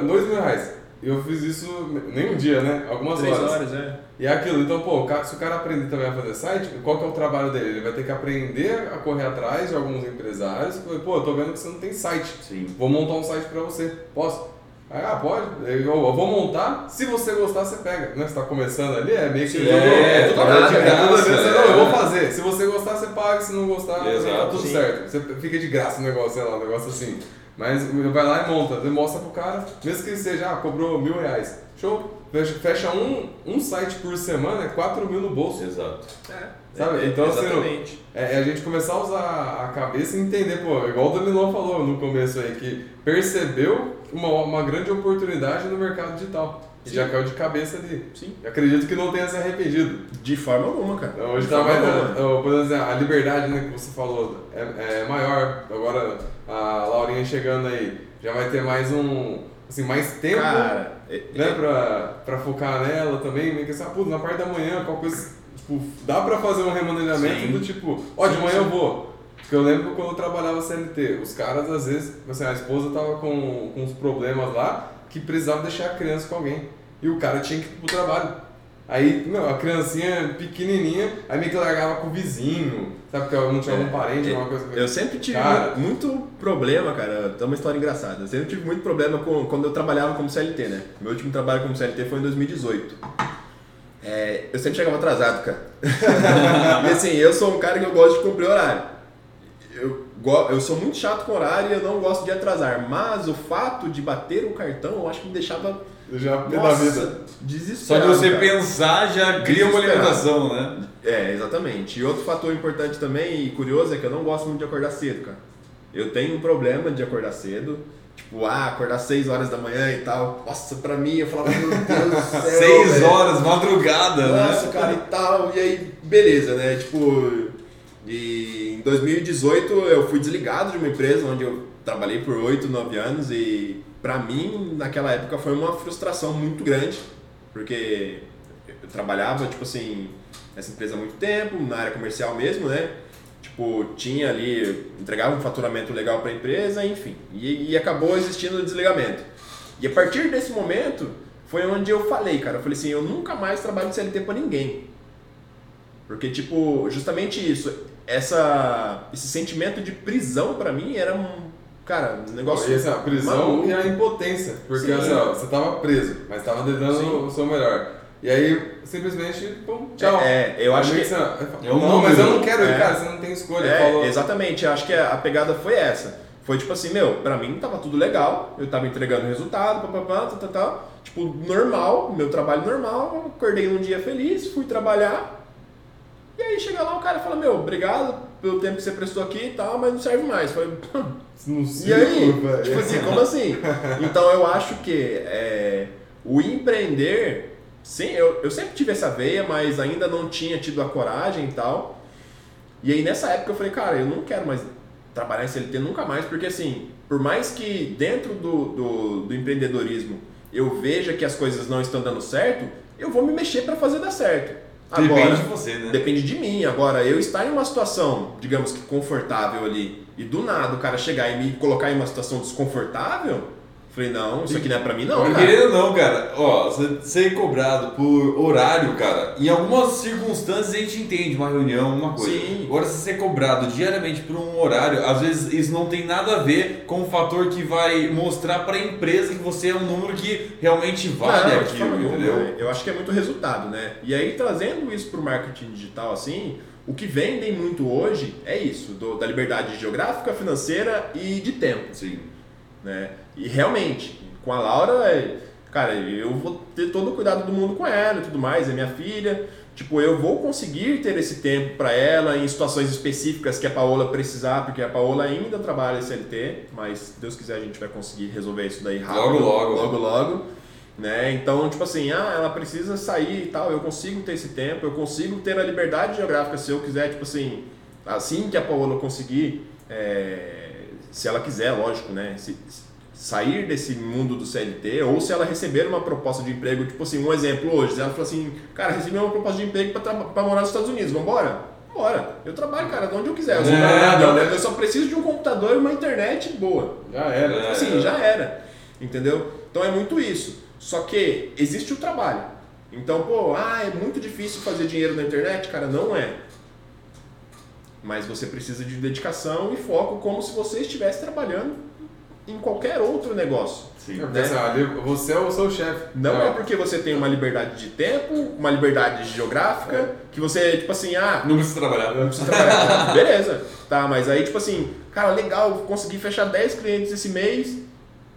Dois mil reais. E eu fiz isso nem um dia, né? Algumas Três horas. horas, é. E é aquilo, então, pô, se o cara aprender também a fazer site, qual que é o trabalho dele? Ele vai ter que aprender a correr atrás de alguns empresários. Pô, eu tô vendo que você não tem site. Sim. Vou montar um site pra você. Posso? Ah, pode. Eu, vou montar. Se você gostar, você pega. Né? Você tá começando ali, é meio que Sim, é, é, de é tudo graça. Não, eu vou fazer. Se você gostar, você paga. Se não gostar, tá Exato, tudo sim. certo. Você fica de graça o negócio, sei lá, um negócio assim. Mas vai lá e monta, você mostra pro cara, mesmo que seja, ah, cobrou mil reais. Show! Fecha, um, um site por semana, é 4 mil no bolso. Exato. É, Sabe? é, Então, assim, exatamente. É, é a gente começar a usar a cabeça e entender, pô, igual o Danilão falou no começo aí, que percebeu uma, uma grande oportunidade no mercado digital. E Sim. já caiu de cabeça ali. Sim. Eu acredito que não tenha se arrependido. De forma alguma, cara. Então, Hoje De tá mais. Por exemplo, a liberdade né, que você falou é, é maior. Agora a Laurinha chegando aí já vai ter mais um. Assim, mais tempo Cara, é- né, pra, pra focar nela também, meio que assim, ah, putz, na parte da manhã, qual coisa, tipo, dá pra fazer um remanejamento Sim. do tipo, ó, de manhã sim. eu vou. Porque eu lembro quando eu trabalhava CLT, os caras às vezes, assim, a esposa tava com, com uns problemas lá que precisava deixar a criança com alguém. E o cara tinha que ir pro trabalho. Aí, meu, a criancinha pequenininha, aí meio que largava com o vizinho, sabe? Porque não tinha algum parente, alguma coisa. Eu sempre tive Cara. mu- muito problema, cara. Tem uma história engraçada. Eu sempre tive muito problema com, quando eu trabalhava como CLT, né? Meu último trabalho como CLT foi em 2018. É, eu sempre chegava atrasado, cara. e assim, eu sou um cara que eu gosto de cumprir horário. Eu, eu sou muito chato com horário e eu não gosto de atrasar. Mas o fato de bater o cartão, eu acho que me deixava Eu já nossa, vida. Só desesperado. de você cara. pensar já cria uma alimentação, né? É, exatamente. E outro fator importante também e curioso é que eu não gosto muito de acordar cedo, cara. Eu tenho um problema de acordar cedo. Tipo, ah, acordar 6 horas da manhã e tal. Nossa, pra mim, eu falava, meu Deus do céu. Seis velho. horas, madrugada, Nossa, né? cara, e tal. E aí, beleza, né? Tipo, e 2018 eu fui desligado de uma empresa onde eu trabalhei por 8, 9 anos e pra mim, naquela época, foi uma frustração muito grande, porque eu trabalhava, tipo assim, nessa empresa há muito tempo, na área comercial mesmo, né? Tipo, tinha ali, entregava um faturamento legal pra empresa, enfim. E, e acabou existindo o desligamento. E a partir desse momento, foi onde eu falei, cara, eu falei assim, eu nunca mais trabalho de CLT pra ninguém. Porque, tipo, justamente isso, essa, esse sentimento de prisão pra mim era um, cara, um negócio essa prisão maluco. e a impotência. Porque Sim. assim, ó, você tava preso, mas tava dando Sim. o seu melhor. E aí, simplesmente, pum, tchau. É, é, eu Aí acho meio que... você- É um não, mas eu não quero ir, É. cara, você não tem escolha. É, Falou. exatamente, eu acho que a, a pegada foi essa. Foi tipo assim, meu, pra mim tava tudo legal, eu tava entregando resultado, papapá, tal, tal, tal. Tipo, normal, meu trabalho normal, acordei num dia feliz, fui trabalhar. E aí chega lá o cara e fala, meu, obrigado pelo tempo que você prestou aqui e tal, mas não serve mais. Falei, Não E aí? Tipo assim, como assim? Então eu acho que é, o empreender, sim, eu, eu sempre tive essa veia, mas ainda não tinha tido a coragem e tal. E aí nessa época eu falei, cara, eu não quero mais trabalhar em CLT nunca mais, porque assim, por mais que dentro do, do, do empreendedorismo eu veja que as coisas não estão dando certo, eu vou me mexer para fazer dar certo. Depende de você, né? Depende de mim. Agora, eu estar em uma situação, digamos que confortável ali, e do nada o cara chegar e me colocar em uma situação desconfortável, Falei, não, isso aqui não é pra mim não, Não, cara. não, cara, ó, você ser cobrado por horário, cara, em algumas circunstâncias a gente entende uma reunião, uma coisa. Sim. Agora, se ser cobrado diariamente por um horário, às vezes isso não tem nada a ver com o fator que vai mostrar pra empresa que você é um número que realmente vale Não, aquilo, entendeu? né? Eu acho que é muito resultado, né? E aí, trazendo isso para o marketing digital, assim, o que vendem muito hoje é isso, do- da liberdade geográfica, financeira e de tempo, Sim. Né? E realmente, com a Laura, é, cara, eu vou ter todo o cuidado do mundo com ela e tudo mais, é minha filha. Tipo, eu vou conseguir ter esse tempo para ela em situações específicas que a Paola precisar, porque a Paola ainda trabalha CLT, mas se Deus quiser a gente vai conseguir resolver isso daí rápido. Logo, logo. Logo, logo. Né? Então, tipo assim, ah, ela precisa sair e tal, eu consigo ter esse tempo, eu consigo ter a liberdade geográfica se eu quiser, tipo assim, assim que a Paola conseguir, é, se ela quiser, lógico, né? Se, sair desse mundo do CLT, ou se ela receber uma proposta de emprego, tipo assim, um exemplo hoje, ela falou assim, cara, recebi uma proposta de emprego pra morar nos Estados Unidos, vambora? Vambora. Eu trabalho, cara, de onde eu quiser. Eu, sou É, não. né? eu só preciso de um computador e uma internet boa. Já era. É. Assim, já era. Entendeu? Então é muito isso. Só que existe o trabalho. Então, pô, ah, é muito difícil fazer dinheiro na internet? Cara, não é. Mas você precisa de dedicação e foco como se você estivesse trabalhando em qualquer outro negócio. Sim. É, assim, ali você é o seu chefe. Não é porque você tem uma liberdade de tempo, uma liberdade geográfica, que você, tipo assim, ah, Não precisa trabalhar. não precisa trabalhar. Beleza. Tá, mas aí, tipo assim, cara, legal, consegui fechar 10 clientes esse mês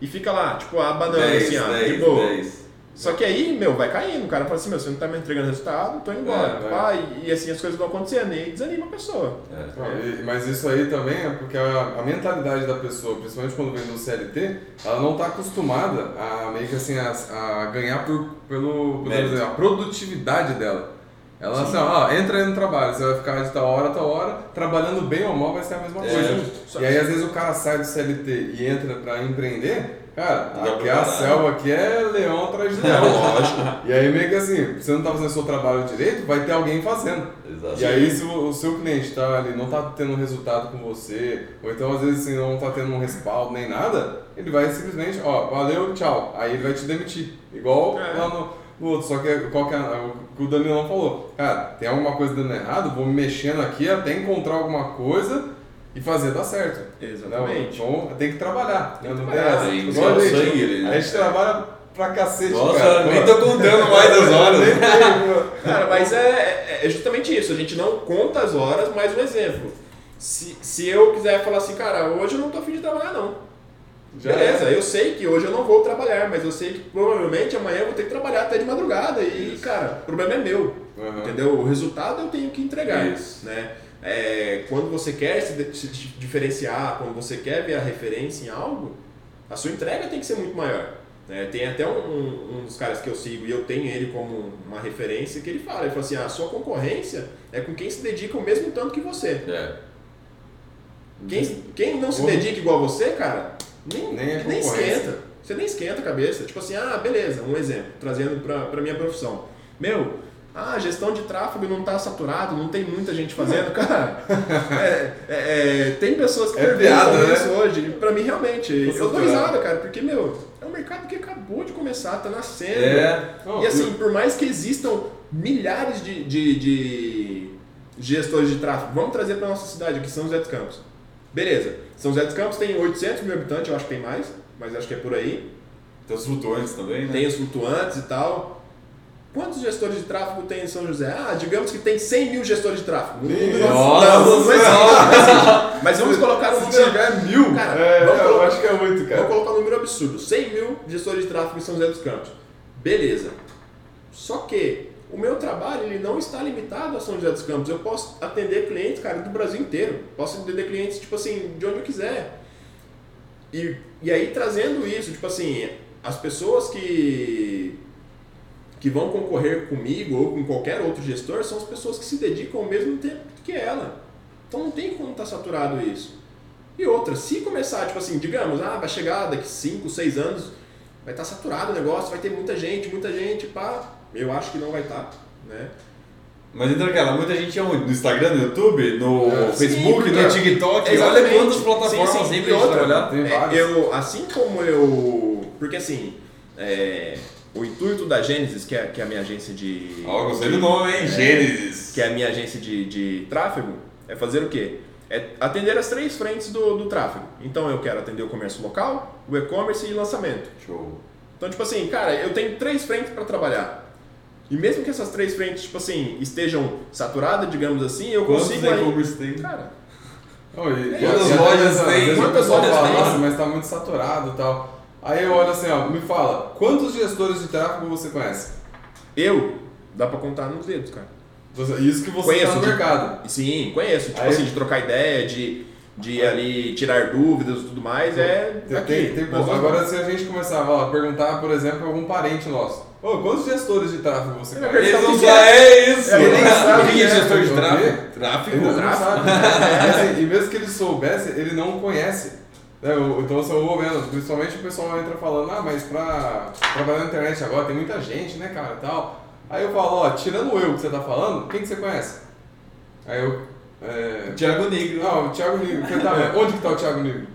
e fica lá, tipo, a banana, 10, assim, ó, de 10, boa. 10. Só que aí, meu, vai caindo. O cara fala assim, meu, você não tá me entregando resultado, tô indo embora. É, e, e assim as coisas vão acontecendo, e aí desanima a pessoa. É. E- Mas isso aí também é porque a, a mentalidade da pessoa, principalmente quando vem do CLT, ela não está acostumada a meio que assim, a, a ganhar por, pelo, dizer, a produtividade dela. Ela assim, ó, entra aí no trabalho, você vai ficar de tal hora a tal hora, trabalhando bem ou mal vai ser a mesma É. coisa. E aí às vezes o cara sai do CLT e entra para empreender, cara, aqui pra a selva aqui é leão atrás de leão. E aí meio que assim, você não tá fazendo o seu trabalho direito, vai ter alguém fazendo. Exato. E aí, se o, o seu cliente está ali, não está tendo resultado com você, ou então às vezes assim, não está tendo um respaldo nem nada, ele vai simplesmente, ó, valeu, tchau. Aí ele vai te demitir. Igual É. lá no, no outro. Só que qual que é o que o Danilão falou? Cara, tem alguma coisa dando errado, vou me mexendo aqui até encontrar alguma coisa e fazer dar certo. Exatamente. Não, então tem que trabalhar. Tem que Não trabalhar, essa. tem que a gente, sangue né? A gente trabalha pra cacete, Nossa, cara. nem tô contando mais as horas. Cara, mas é, é- é justamente isso. A gente não conta as horas, mas um exemplo. Se, se eu quiser falar assim, cara, hoje eu não tô afim de trabalhar, não. Já Beleza, é. eu sei que hoje eu não vou trabalhar, mas eu sei que provavelmente amanhã eu vou ter que trabalhar até de madrugada. E, cara, o problema é meu. Uhum. Entendeu? O resultado eu tenho que entregar. Isso. Né? É, quando você quer se, se di- diferenciar, quando você quer ver a referência em algo, a sua entrega tem que ser muito maior. né? Tem até um, um- um dos caras que eu sigo e eu tenho ele como uma referência que ele fala, ele fala assim, "Ah, a sua concorrência é com quem se dedica o mesmo tanto que você. É. Quem, quem não se Uhum. dedica igual a você, cara, nem, Nem é nem esquenta. Você nem esquenta a cabeça. Tipo assim, ah, beleza, um exemplo, trazendo pra, pra minha profissão. Meu, ah, gestão de tráfego não tá saturado, não tem muita gente fazendo. Cara, é, é, é, tem pessoas que É perguntam piada, né? isso hoje. E Pra mim, realmente, eu dou risada, cara, porque, meu, é um mercado que acabou de começar, tá nascendo. É. Não, E assim, por mais que existam milhares de, de, de gestores de tráfego, vamos trazer para nossa cidade aqui, São José dos Campos. Beleza, São José dos Campos tem 800 mil habitantes, eu acho que tem mais, mas acho que é por aí. Tem os flutuantes também, né? Tem os flutuantes e tal. Quantos gestores de tráfego tem em São José? Ah, digamos que tem 100 mil gestores de tráfego. Nossa não, não existe. Mas vamos colocar um Se número tiver mil, Cara, é, vamos eu colocar- acho que é muito, cara. Vamos colocar um número absurdo. 100 mil gestores de tráfego em São José dos Campos. Beleza. Só que o meu trabalho ele não está limitado a São José dos Campos. Eu posso atender clientes, cara, do Brasil inteiro. Posso atender clientes, tipo assim, de onde eu quiser. E, e aí trazendo isso, tipo assim, as pessoas que que vão concorrer comigo ou com qualquer outro gestor são as pessoas que se dedicam ao mesmo tempo que ela. Então não tem como estar saturado isso. E outra, se começar, tipo assim, digamos, ah, vai chegar daqui 5, 6 anos, vai estar saturado o negócio, vai ter muita gente, muita gente, pá. Eu acho que não vai estar, né? Mas entra aquela, muita gente é onde? No Instagram, no YouTube, no É, Facebook, sim, no TikTok. Olha quantas plataformas Sim, sim. E gente outra, trabalhar. Tem É, eu, assim como eu porque assim, é, o intuito da Gênesis, que é, que é a minha agência de. Ó, gostei do nome, hein? Gênesis. que é a minha agência de, de tráfego, é fazer o quê? É atender as três frentes do, do tráfego. Então eu quero atender o comércio local, o e-commerce e lançamento. Show. Então, tipo assim, cara, eu tenho três frentes para trabalhar. E mesmo que essas três frentes, tipo assim, estejam saturadas, digamos assim, eu Quantos consigo aí. e-commerce tem? Cara, Oi, Quantas e- e- lojas tem? Quantas pessoal lojas fala, tem? Nossa, mas tá muito saturado e tal. Aí eu olho assim, ó, me fala, quantos gestores de tráfego você conhece? eu, dá pra contar nos dedos, cara. Você- Isso que você Conheço tá no de- mercado. Sim, conheço. Tipo Aí- assim, de trocar ideia, de, de ali tirar dúvidas e tudo mais, é Tem, aqui. tem, tem Agora, se a gente começar ó, a perguntar, por exemplo, algum parente nosso, ô, quantos gestores de tráfego você ia conhece? Eles não sabem, é isso. É, ele nem sabe O que que é é, gestor de tráfego? Tráfego. Tráfego. sabe. E, assim, e mesmo que ele soubesse, ele não conhece. Né? Eu- Então eu vou vendo, principalmente o pessoal entra falando, ah, mas pra trabalhar na internet agora tem muita gente, né, cara, e tal. Aí eu falo, ó, tirando eu que você tá falando, quem que você conhece? Aí eu. É... Thiago Negro. Não, o Thiago Negro, você tá, onde que tá o Thiago Negro?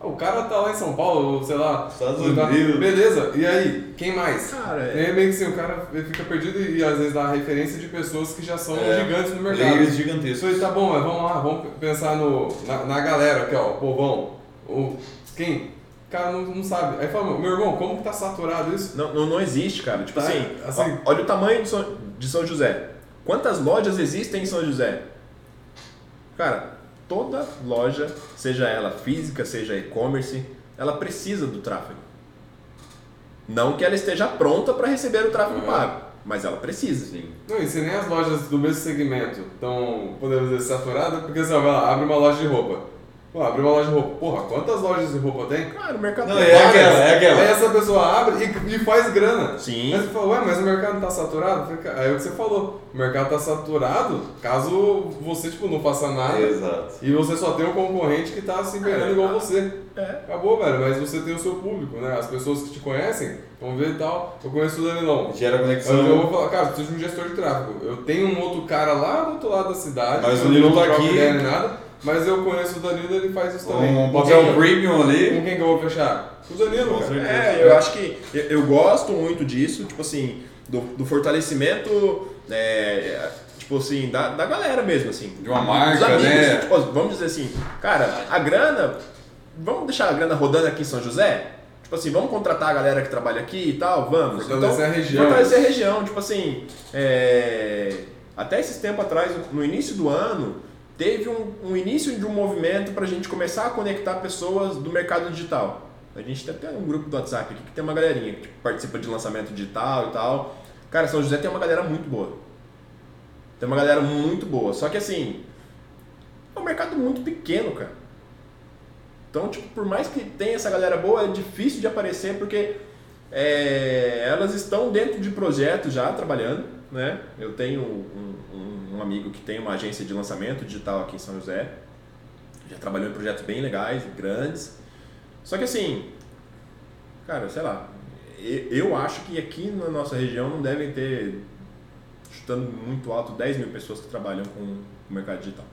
Ah, O cara tá lá em São Paulo, sei lá. Estados tá- Unidos. Beleza, e aí? Quem mais? Cara, E aí meio que assim, o cara fica perdido e, às vezes dá referência de pessoas que já são É. gigantes no mercado. Players gigantescos. aí tá bom, mas vamos lá, vamos pensar no, na, na galera aqui, ó, o povão. O, quem? O cara não, não sabe. Aí fala, meu irmão, como que tá saturado isso? Não, não, não existe, cara. Tipo Tá, assim, assim- ó, olha o tamanho de São, de São José. Quantas lojas existem em São José? Cara, toda loja, seja ela física, seja e-commerce, ela precisa do tráfego. Não que ela esteja pronta para receber o tráfego Uhum. pago, mas ela precisa. Sim. Não, e se nem as lojas do mesmo segmento estão, podemos dizer, saturadas, porque assim, ó, vai lá, abre uma loja de roupa. Pô, abre uma loja de roupa. Porra, quantas lojas de roupa tem? Cara, o mercado Não, é várias. aquela, é aquela. Aí essa pessoa abre e, e faz grana. Sim. Mas você falou, ué, mas o mercado não tá saturado? Eu falei, "Cara, Aí é o que você falou, o mercado tá saturado caso você, tipo, não faça nada Exato. e você só tem um concorrente que tá se empenhando É. igual você. É. Acabou, velho, mas você tem o seu público, né? As pessoas que te conhecem vão ver e tal. Eu conheço o Danilão. Gera Eu, eu conexão. vou falar, cara, preciso de um gestor de tráfego. Eu tenho um outro cara lá do outro lado da cidade. Mas eu o Danilo não tá aqui. nada, mas eu conheço o Danilo ele faz isso também. Um Com papel quem- premium Com ali. quem que eu vou fechar? Com o Danilo, Com. É, eu acho que eu, eu gosto muito disso, tipo assim, do, do fortalecimento, é, tipo assim, da, da galera mesmo, assim. De uma marca, Dos amigos, né? tipo, vamos dizer assim, cara, a grana, vamos deixar a grana rodando aqui em São José? Tipo assim, vamos contratar a galera que trabalha aqui e tal, vamos. Fortalecer a região. Fortalecer a região, tipo assim, é, até esses tempos atrás, no início do ano, teve um, um início de um movimento para a gente começar a conectar pessoas do mercado digital. A gente tem até um grupo do WhatsApp aqui que tem uma galerinha que tipo, participa de lançamento digital e tal. Cara, São José tem uma galera muito boa. Tem uma galera muito boa. Só que assim, é um mercado muito pequeno, cara. Então, tipo, por mais que tenha essa galera boa, é difícil de aparecer porque é, elas estão dentro de projetos já trabalhando, né? Eu tenho um, um- um amigo que tem uma agência de lançamento digital aqui em São José. Já trabalhou em projetos bem legais, grandes. Só que assim, cara, sei lá, eu acho que aqui na nossa região não devem ter, chutando muito alto, 10 mil pessoas que trabalham com o mercado digital.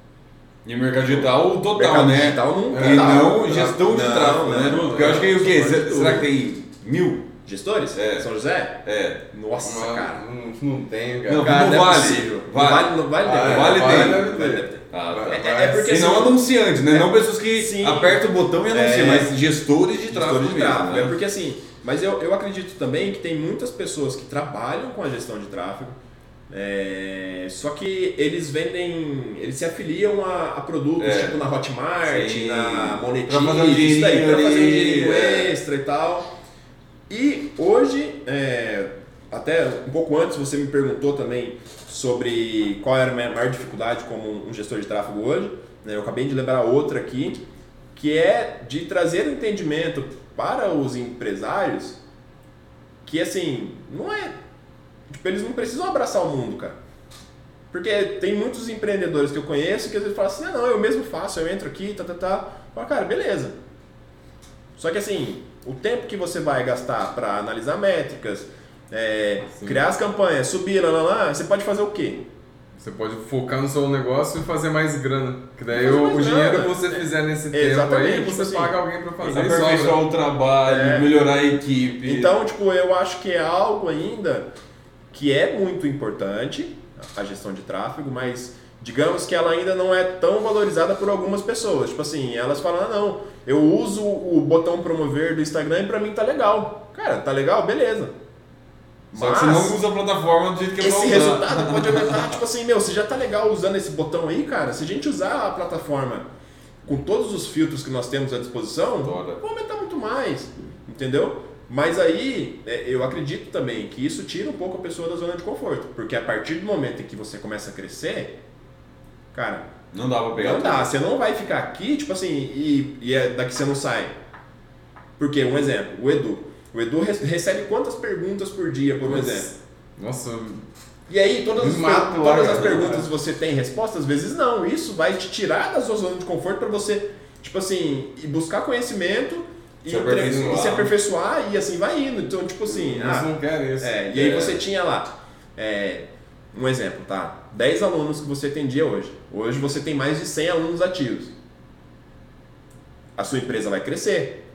E o mercado digital total, mercado né? digital não É, não gestão de tráfego, né? Porque eu acho que o quê? Será que tem mil? Gestores? É. São José? É. Nossa, Não, cara. Não, não tem, cara. Não, Cara, não é vale. possível. Vale. Não vale, não vale, Ah, ter. vale vale. Vale, deve ter. Ah, tá. É- vai é porque E assim, não anunciantes, né? É. Não pessoas que Sim. apertam o botão e anunciam, É. mas gestores de tráfego Gestores de tráfego. né? É porque assim, mas eu, eu acredito também que tem muitas pessoas que trabalham com a gestão de tráfego, é, só que eles vendem, eles se afiliam a, a produtos É. tipo na Hotmart, Sim. na Monetize, Pra fazer um isso daí, dinheirinho é. extra e tal. E hoje, é, até um pouco antes você me perguntou também sobre qual era a minha maior dificuldade como um gestor de tráfego hoje. né? Eu acabei de lembrar outra aqui, que é de trazer o entendimento para os empresários que assim, não é. Tipo, eles não precisam abraçar o mundo, cara. Porque tem muitos empreendedores que eu conheço que às vezes falam assim, não, eu mesmo faço, eu entro aqui, tá, tá, tá. Fala, cara, beleza. Só que assim, o tempo que você vai gastar para analisar métricas, é, criar as campanhas, subir, lá, lá, lá, você pode fazer o quê? Você pode focar no seu negócio e fazer mais grana. Que daí o, dinheiro que você fizer nesse É, tempo aí, você tipo assim, paga alguém pra fazer e Aperfeiçoar o trabalho, É. melhorar a equipe. Então, tipo, eu acho que é algo ainda que é muito importante, a gestão de tráfego, mas digamos que ela ainda não é tão valorizada por algumas pessoas. Tipo assim, elas falam, ah, não, eu uso o botão promover do Instagram e pra mim tá legal. Cara, tá legal? Beleza. Só que você não usa a plataforma do jeito que eu esse resultado pode aumentar, tipo assim, meu, você já tá legal usando esse botão aí, cara. Se a gente usar a plataforma com todos os filtros que nós temos à disposição, vai aumentar muito mais, entendeu? Mas aí, é, eu acredito também que isso tira um pouco a pessoa da zona de conforto, porque a partir do momento em que você começa a crescer, cara, Não dá pra pegar não dá, você não vai ficar aqui, tipo assim, e, e é daqui você não sai. Porque, um exemplo, o Edu. O Edu re- recebe quantas perguntas por dia, por um exemplo? Nossa, E aí, todas, as, todas as cara. perguntas você tem resposta? Às vezes não. Isso vai te tirar da sua zona de conforto para você, tipo assim, buscar conhecimento e Se aperfeiçoar. e se aperfeiçoar e assim vai indo. Então, tipo assim, eles ah, não querem isso. é, e aí É. você tinha lá, é, um exemplo, tá? 10 alunos que você atendia hoje. Hoje você tem mais de 100 alunos ativos. A sua empresa vai crescer,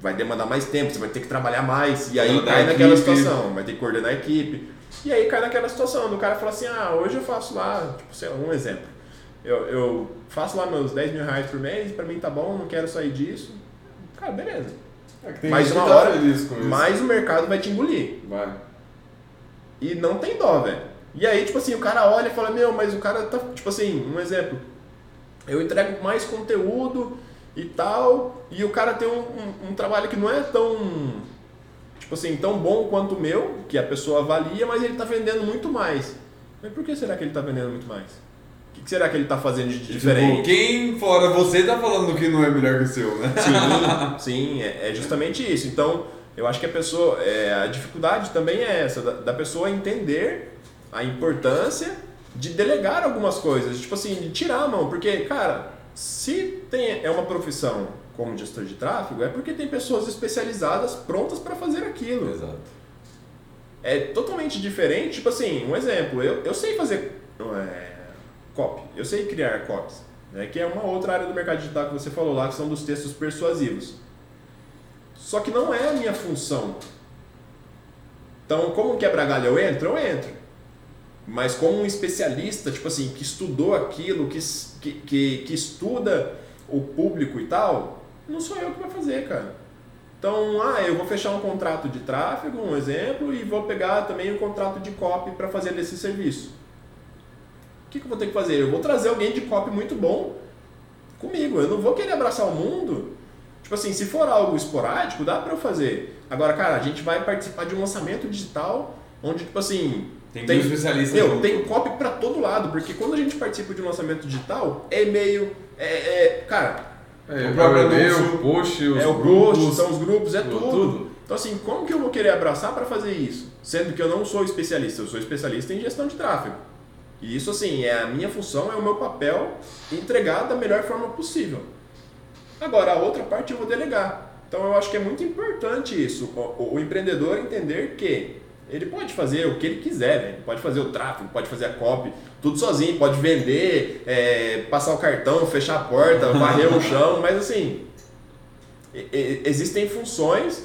vai demandar mais tempo, você vai ter que trabalhar mais, e aí cai naquela equipe. situação, vai ter que coordenar a equipe. E aí cai naquela situação do cara fala assim, ah, hoje eu faço lá, tipo, sei lá, um exemplo. Eu, eu faço lá meus 10 mil reais por mês, pra mim tá bom, não quero sair disso. Cara, beleza. É gente uma tá hora, mas o mercado vai te engolir. Vai. E não tem dó, velho. E aí, tipo assim, o cara olha e fala, meu, mas o cara tá, tipo assim, um exemplo. Eu entrego mais conteúdo e tal, e o cara tem um, um- um trabalho que não é tão, tipo assim, tão bom quanto o meu, que a pessoa avalia, mas ele tá vendendo muito mais. Mas por que será que ele tá vendendo muito mais? O que, será que ele tá fazendo de Tipo, diferente? quem fora você tá falando que não é melhor que o seu, né? Sim, sim, é, é justamente isso. Então, eu acho que a pessoa, é, a dificuldade também é essa, da, da pessoa entender a importância de delegar algumas coisas, tipo assim, de tirar a mão, porque, cara, se tem, é uma profissão como gestor de tráfego, é porque tem pessoas especializadas prontas para fazer aquilo. Exato. É totalmente diferente, tipo assim, um exemplo, eu, eu sei fazer é, copy, eu sei criar copies, né, que é uma outra área do mercado digital que você falou lá, que são dos textos persuasivos. Só que não é a minha função. Então, como quebra-galho eu entro? Eu entro. Mas como um especialista, tipo assim, que estudou aquilo, que, que, que estuda o público e tal, não sou eu que vai fazer, cara. Então, ah, eu vou fechar um contrato de tráfego, um exemplo, e vou pegar também um contrato de copy para fazer desse serviço. O que, que eu vou ter que fazer? Eu vou trazer alguém de copy muito bom comigo. Eu não vou querer abraçar o mundo. Tipo assim, se for algo esporádico, dá para eu fazer. Agora, cara, a gente vai participar de um lançamento digital onde, tipo assim, Tem que ter um especialista meu, tem copy para todo lado, porque quando a gente participa de um lançamento digital, é e-mail, é, é cara, É, O o próprio anúncio, o post, os é o grupos, post, são os grupos, é tudo, tudo. Então assim, como que eu vou querer abraçar para fazer isso? Sendo que eu não sou especialista, eu sou especialista em gestão de tráfego. E isso assim, é a minha função, é o meu papel entregar da melhor forma possível. Agora, a outra parte eu vou delegar. Então eu acho que é muito importante isso, o- o empreendedor entender que ele pode fazer o que ele quiser, velho. pode fazer o tráfego, pode fazer a copy, tudo sozinho, pode vender, é, passar o cartão, fechar a porta, varrer o chão, mas assim, e- e- existem funções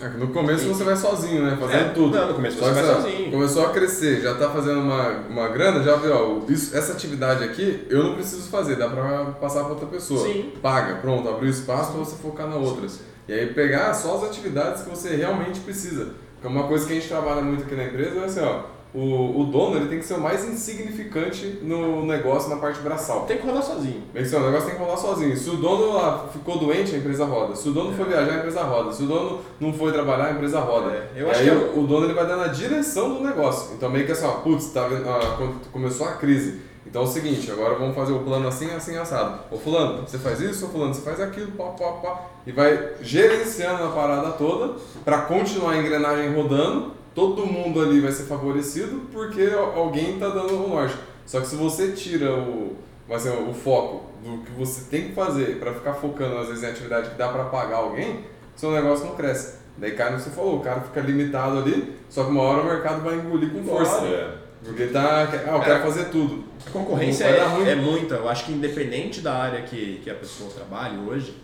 É no começo você vai sozinho, né? Fazendo É, tudo. não, no começo você que vai sozinho. Começou a crescer, já tá fazendo uma, uma grana, já viu, ó, isso, essa atividade aqui eu não preciso fazer, dá pra passar pra outra pessoa. Sim. Paga, pronto, abriu espaço pra você focar na outra. E aí pegar só as atividades que você realmente precisa. Porque uma coisa que a gente trabalha muito aqui na empresa é assim, ó, o, o dono ele tem que ser o mais insignificante no negócio, na parte braçal. tem que rodar sozinho. Que ser, o negócio tem que rolar sozinho. Se o dono lá ficou doente, a empresa roda. Se o dono foi viajar, a empresa roda. Se o dono não foi trabalhar, a empresa roda. É, eu acho aí que é- o, o dono ele vai dando a direção do negócio. Então meio que assim, ó, putz, tá ah, começou a crise. Então é o seguinte, agora vamos fazer o plano assim, assim, assado. Ô fulano, você faz isso, ô fulano, você faz aquilo, pá, pá, pá. E vai gerenciando a parada toda para continuar a engrenagem rodando. Todo mundo ali vai ser favorecido porque al- alguém tá dando o norte. Só que se você tira o, assim, o foco do que você tem que fazer para ficar focando às vezes em atividade que dá para pagar alguém, seu negócio não cresce. Daí cai no que você falou, o cara fica limitado ali, só que uma hora o mercado vai engolir com força. É. Porque tá. Ah, eu quero fazer tudo. A concorrência é, é muita. Eu acho que independente da área que, que a pessoa trabalhe hoje,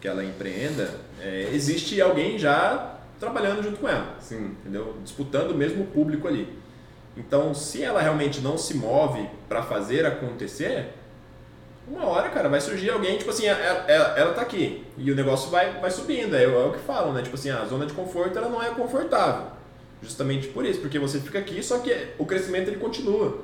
que ela empreenda, é, existe alguém já trabalhando junto com ela. Sim. entendeu? Disputando o mesmo público ali. Então, se ela realmente não se move para fazer acontecer, uma hora, cara, vai surgir alguém, tipo assim, ela, ela, ela tá aqui e o negócio vai, vai subindo. É, é o que falam, né? Tipo assim, a zona de conforto ela não é confortável. Justamente por isso, porque você fica aqui, só que o crescimento ele continua.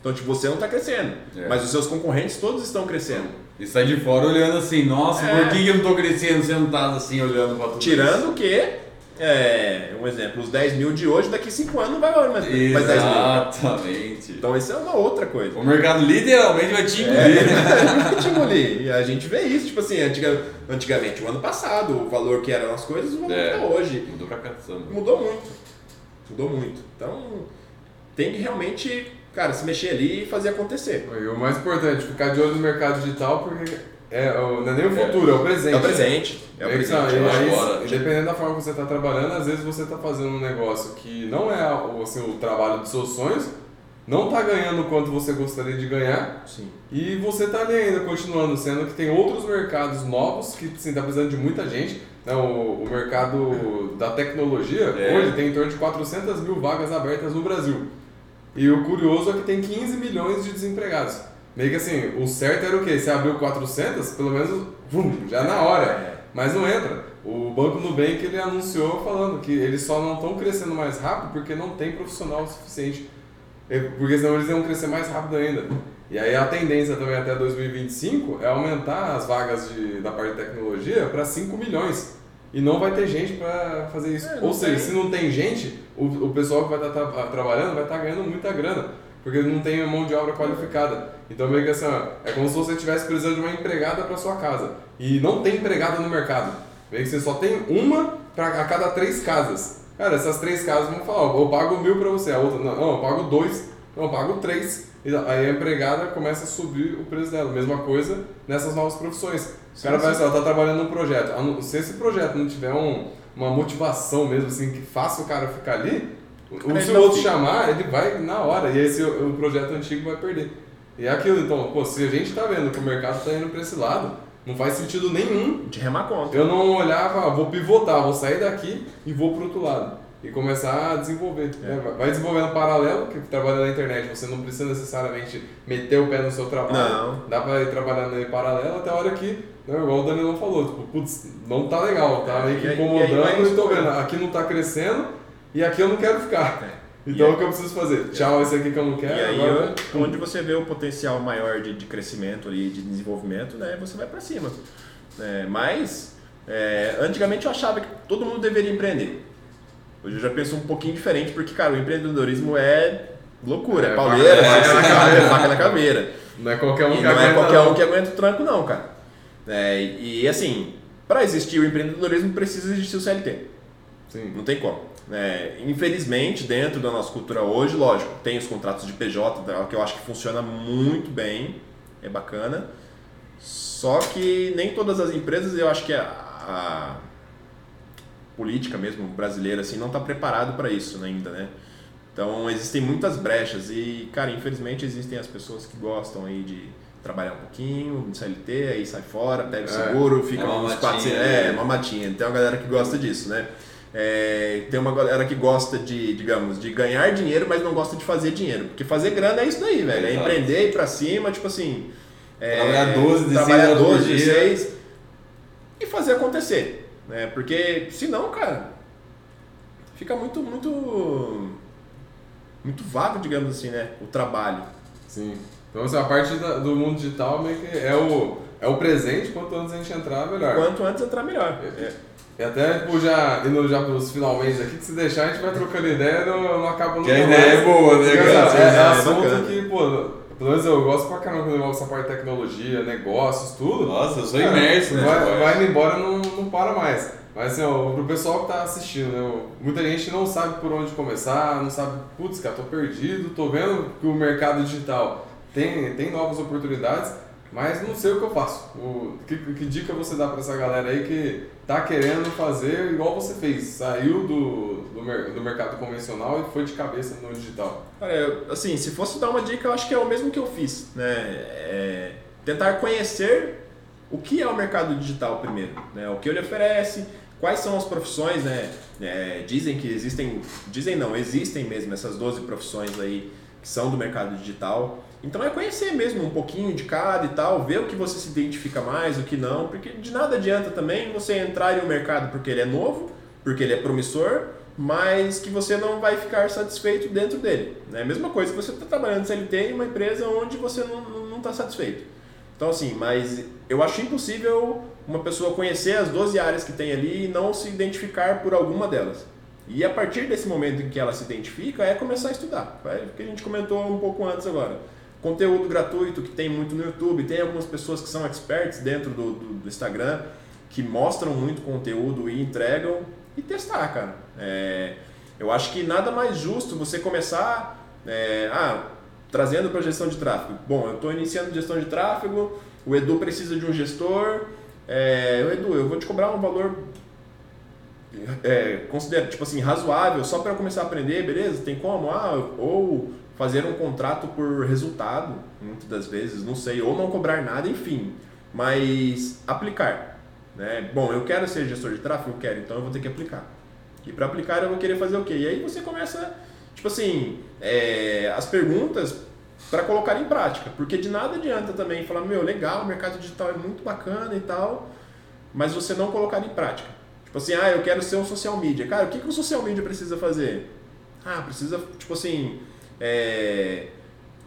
Então, tipo, você não tá crescendo, É. mas os seus concorrentes todos estão crescendo. E sai de fora olhando assim, nossa, É. por que eu não tô crescendo sentado assim, olhando pra tudo Tirando que, é, um exemplo, os 10 mil de hoje, daqui 5 anos não vai valer mais, isso? mais 10 mil. Exatamente. Então, isso é uma outra coisa. O mercado literalmente vai te É, engolir. vai te engolir. E a gente vê isso, tipo assim, antiga, antigamente, o ano passado, o valor que eram as coisas, o valor É. tá hoje. Mudou pra caçamba. Mudou muito. Mudou muito. Então, tem que realmente, cara, se mexer ali e fazer acontecer. E o mais importante, ficar de olho no mercado digital, porque é, o- não é nem o futuro, é, o presente. É o presente. É o É que presente. eu acho. aí, agora. dependendo da forma que você está trabalhando, às vezes você está fazendo um negócio que não é o, assim, o trabalho dos seus sonhos, não está ganhando o quanto você gostaria de ganhar, Sim. e você está ali ainda continuando, sendo que tem outros mercados novos que está precisando de muita gente. Né? O, o mercado da tecnologia, É. hoje tem em torno de 400 mil vagas abertas no Brasil. E o curioso é que tem 15 milhões de desempregados. Meio que assim, o certo era o quê? Se abriu 400, pelo menos, vum, já na hora. É. Mas não entra. O Banco Nubank ele anunciou falando que eles só não estão crescendo mais rápido porque não tem profissional suficiente. Porque senão eles iam crescer mais rápido ainda. E aí a tendência também até 2025 é aumentar as vagas de, da parte de tecnologia para 5 milhões. E não vai ter gente para fazer isso. É, Ou seja, tem. se não tem gente, o, o pessoal que vai estar trabalhando vai estar ganhando muita grana. Porque não tem mão de obra qualificada. Então meio que assim, é como se você estivesse precisando de uma empregada para sua casa. E não tem empregada no mercado. Meio que você só tem uma pra, a cada três casas. Cara, essas três casas vão falar, ó, eu pago mil pra você, a outra, não, não, eu pago dois, não, eu pago três. E aí a empregada começa a subir o preço dela. Mesma coisa nessas novas profissões. O cara Sim, vai assim, ela tá trabalhando num projeto. A não- Se esse projeto não tiver um, uma motivação mesmo, assim, que faça o cara ficar ali, o, Cara, se o outro fica. chamar, ele vai na hora. E esse o, projeto antigo vai perder. E é aquilo, então, pô, se a gente tá vendo que o mercado tá indo pra esse lado, não faz sentido nenhum De remar conta. eu não olhava, ah, vou pivotar, vou sair daqui e vou pro outro lado. E começar a desenvolver. É. né? Vai desenvolvendo paralelo, que trabalhando na internet você não precisa necessariamente meter o pé no seu trabalho. Não. Dá pra ir trabalhando em paralelo até a hora que, né, igual o Danilo falou, tipo, putz, não tá legal, tá É, meio que e aí- incomodando e aí e tô vendo, aqui não tá crescendo e aqui eu não quero ficar. É. Então E o que eu preciso fazer? Tchau, esse aqui que eu não E quero. aí, agora- eu- onde você vê o potencial maior de, de crescimento ali, de desenvolvimento, né, você vai para cima. É, mas, é, antigamente eu achava que todo mundo deveria empreender. Hoje eu já penso um pouquinho diferente, porque, cara, o empreendedorismo é loucura, é É, pauleira, é, faca na é. caveira, faca na caveira. Não é qualquer um E que não é aguenta, qualquer não. um que aguenta o tranco, não, cara. É, e assim, para existir o empreendedorismo precisa existir o CLT. Sim. Não tem como. É, infelizmente, dentro da nossa cultura hoje, lógico, tem os contratos de PJ, que eu acho que funciona muito bem, é bacana. Só que nem todas as empresas, eu acho que a, a política mesmo brasileira assim não está preparado para isso ainda, né? Então existem muitas brechas e, cara, infelizmente existem as pessoas que gostam aí de trabalhar um pouquinho, no CLT, aí sai fora, pega o É, seguro, fica é uns matinha, quatro, é, uma matinha. Tem uma galera que gosta disso, né? É, tem uma galera que gosta de, digamos, de ganhar dinheiro, mas não gosta de fazer dinheiro. Porque fazer grana é isso daí, velho. É empreender, ir pra cima, tipo assim. é, Trabalhar 12, 16 trabalhar horas por 12, dia. 16 e fazer acontecer. Né? Porque senão, cara, fica muito, muito. Muito vago, digamos assim, né? O trabalho. Sim. Então, assim, a parte da- do mundo digital meio que é o, é o presente, quanto antes a gente entrar, melhor. Quanto antes entrar melhor. É. E até, tipo, já indo já pros finalmente aqui, que se deixar a gente vai trocando ideia, não, não acaba nunca Que a mais. ideia é boa, né, é, é É assunto bacana. que, pô, pelo menos eu gosto pra caramba quando envolve essa parte de tecnologia, negócios, tudo. Nossa, eu sou Cara, imerso, né? Vai, vai embora não, não para mais. Mas assim, ó, pro pessoal que tá assistindo, né, muita gente não sabe por onde começar, não sabe, putz, cara, tô perdido, tô vendo que o mercado digital tem, tem novas oportunidades. Mas não sei o que eu faço. O, que, que dica você dá para essa galera aí que tá querendo fazer igual você fez? Saiu do, do, do mercado convencional e foi de cabeça no digital. Cara, assim, se fosse dar uma dica, eu acho que é o mesmo que eu fiz. Né? É tentar conhecer o que é o mercado digital primeiro, né? o que ele oferece, quais são as profissões, né? É, dizem que existem, dizem não, existem mesmo essas 12 profissões aí que são do mercado digital. Então é conhecer mesmo um pouquinho de cada e tal, ver o que você se identifica mais, o que não, porque de nada adianta também você entrar em um mercado porque ele é novo, porque ele é promissor, mas que você não vai ficar satisfeito dentro dele. É né? a mesma coisa que você está trabalhando CLT em uma empresa onde você não está satisfeito. Então assim, mas eu acho impossível uma pessoa conhecer as 12 áreas que tem ali e não se identificar por alguma delas. E a partir desse momento em que ela se identifica, é começar a estudar. É o que a gente comentou um pouco antes agora conteúdo gratuito que tem muito no YouTube, tem algumas pessoas que são experts dentro do, do, do Instagram que mostram muito conteúdo e entregam e testar, cara. É, eu acho que nada mais justo você começar é, ah, trazendo para gestão de tráfego. Bom, eu estou iniciando gestão de tráfego, o Edu precisa de um gestor. É, Edu, eu vou te cobrar um valor é, considero, tipo assim, razoável só para começar a aprender, beleza? Tem como? Ah, ou fazer um contrato por resultado, muitas das vezes, não sei, ou não cobrar nada, enfim, mas aplicar. Né? Bom, eu quero ser gestor de tráfego, eu quero, então eu vou ter que aplicar. E para aplicar eu vou querer fazer o quê? E aí você começa, tipo assim, é, as perguntas para colocar em prática, porque de nada adianta também falar, meu, legal, o mercado digital é muito bacana e tal, mas você não colocar em prática. Tipo assim, ah, eu quero ser um social media. Cara, o que, que o social media precisa fazer? Ah, precisa, tipo assim, é,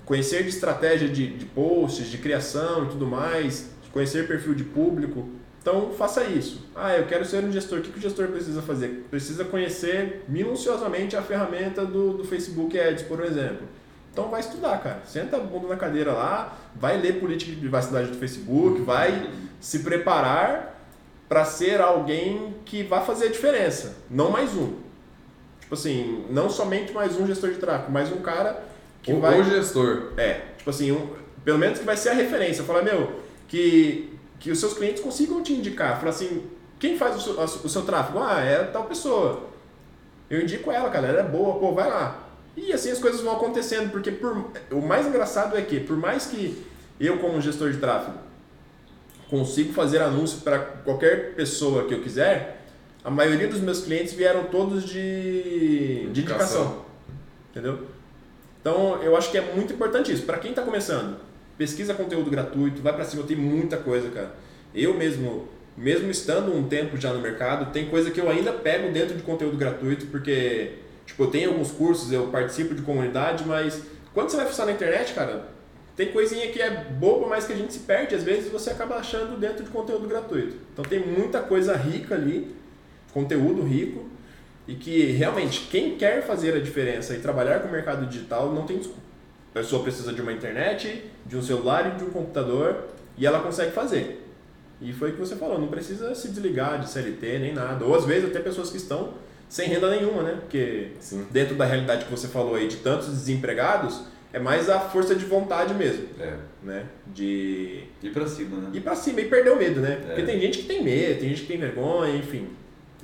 conhecer de estratégia de, de posts, de criação e tudo mais, conhecer perfil de público. Então faça isso. Ah, eu quero ser um gestor. O que, o gestor precisa fazer? Precisa conhecer minuciosamente a ferramenta do, do Facebook Ads, por exemplo. Então vai estudar, cara. Senta a bunda na cadeira lá, vai ler política de privacidade do Facebook, vai se preparar para ser alguém que vai fazer a diferença, não mais um. Tipo assim, não somente mais um gestor de tráfego, mas um cara que o, vai. O gestor. É, tipo assim, um, pelo menos que vai ser a referência. Falar, meu, que, que os seus clientes consigam te indicar. Falar assim, quem faz o seu, o seu tráfego? Ah, é tal pessoa. Eu indico ela, cara, ela é boa, pô, vai lá. E assim as coisas vão acontecendo, porque por, o mais engraçado é que, por mais que eu, como gestor de tráfego, consigo fazer anúncio para qualquer pessoa que eu quiser, a maioria dos meus clientes vieram todos de, de indicação. Entendeu? Então, eu acho que é muito importante isso. Para quem está começando, pesquisa conteúdo gratuito, vai para cima, tem muita coisa, cara. Eu mesmo, mesmo estando um tempo já no mercado, tem coisa que eu ainda pego dentro de conteúdo gratuito, porque, tipo, eu tenho alguns cursos, eu participo de comunidade, mas quando você vai fuçar na internet, cara, tem coisinha que é boba, mas que a gente se perde, às vezes você acaba achando dentro de conteúdo gratuito. Então tem muita coisa rica ali conteúdo rico e que realmente quem quer fazer a diferença e trabalhar com o mercado digital não tem desculpa. A pessoa precisa de uma internet, de um celular e de um computador e ela consegue fazer. E foi o que você falou, não precisa se desligar de CLT nem nada. Ou às vezes até pessoas que estão sem renda nenhuma, né? Porque Sim. dentro da realidade que você falou aí de tantos desempregados, é mais a força de vontade mesmo. É. Né? De. Ir pra cima, né? Ir pra cima e perder o medo, né? É. Porque tem gente que tem medo, tem gente que tem vergonha, enfim.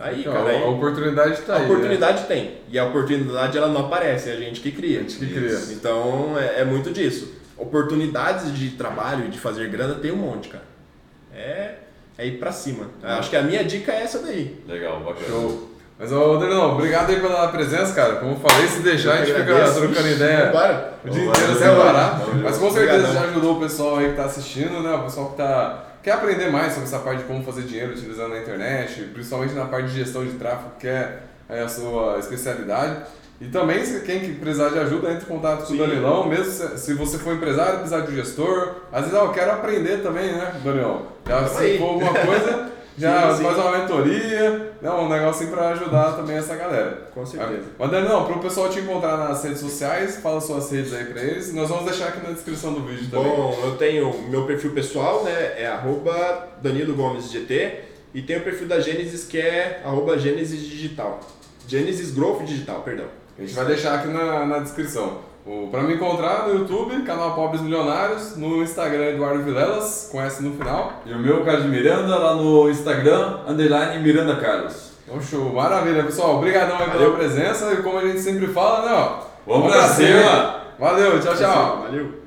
Aí, então, cara, a, oportunidade está aí. A oportunidade né? tem. E a oportunidade ela não aparece, é a gente que cria. A gente que cria. Então é, é, muito disso. Oportunidades de trabalho e de fazer grana tem um monte, cara. É, é ir pra cima. Ah. Acho que a minha dica é essa daí. Legal, bacana. Show. Mas, ô, Danilão, obrigado aí pela presença, cara. Como eu falei, se deixar, a gente fica trocando ideia Bora. o dia inteiro sem parar. Mas com certeza já ajudou o pessoal aí que tá assistindo, né? O pessoal que tá quer aprender mais sobre essa parte de como fazer dinheiro utilizando a internet, principalmente na parte de gestão de tráfego, que é, é a sua especialidade. E também, se quem precisar de ajuda, entre em contato com Sim. o Danilão, mesmo se, se, você for empresário, precisar de gestor. Às vezes, ah, eu quero aprender também, né, Danilão? Já se for alguma coisa, já sim, faz uma mentoria, né, um negocinho para ajudar também essa galera. Com certeza. Mas Danilão, para o pessoal te encontrar nas redes sociais, fala suas redes aí para eles. Nós vamos deixar aqui na descrição do vídeo também. Bom, eu tenho meu perfil pessoal, né, é arroba Danilo Gomes GT, e tem o perfil da Gênesis que é arroba Gênesis Digital. Gênesis Growth Digital, perdão. A gente vai deixar aqui na, na descrição. O, pra me encontrar no YouTube, canal Pobres Milionários, no Instagram Eduardo Vilelas, com S no final. E o meu, Carlos Miranda, lá no Instagram, underline Miranda Carlos. Então, show, maravilha, pessoal. Obrigadão aí pela presença e como a gente sempre fala, né, ó. Vamos pra cima! Valeu, tchau, tchau. Valeu.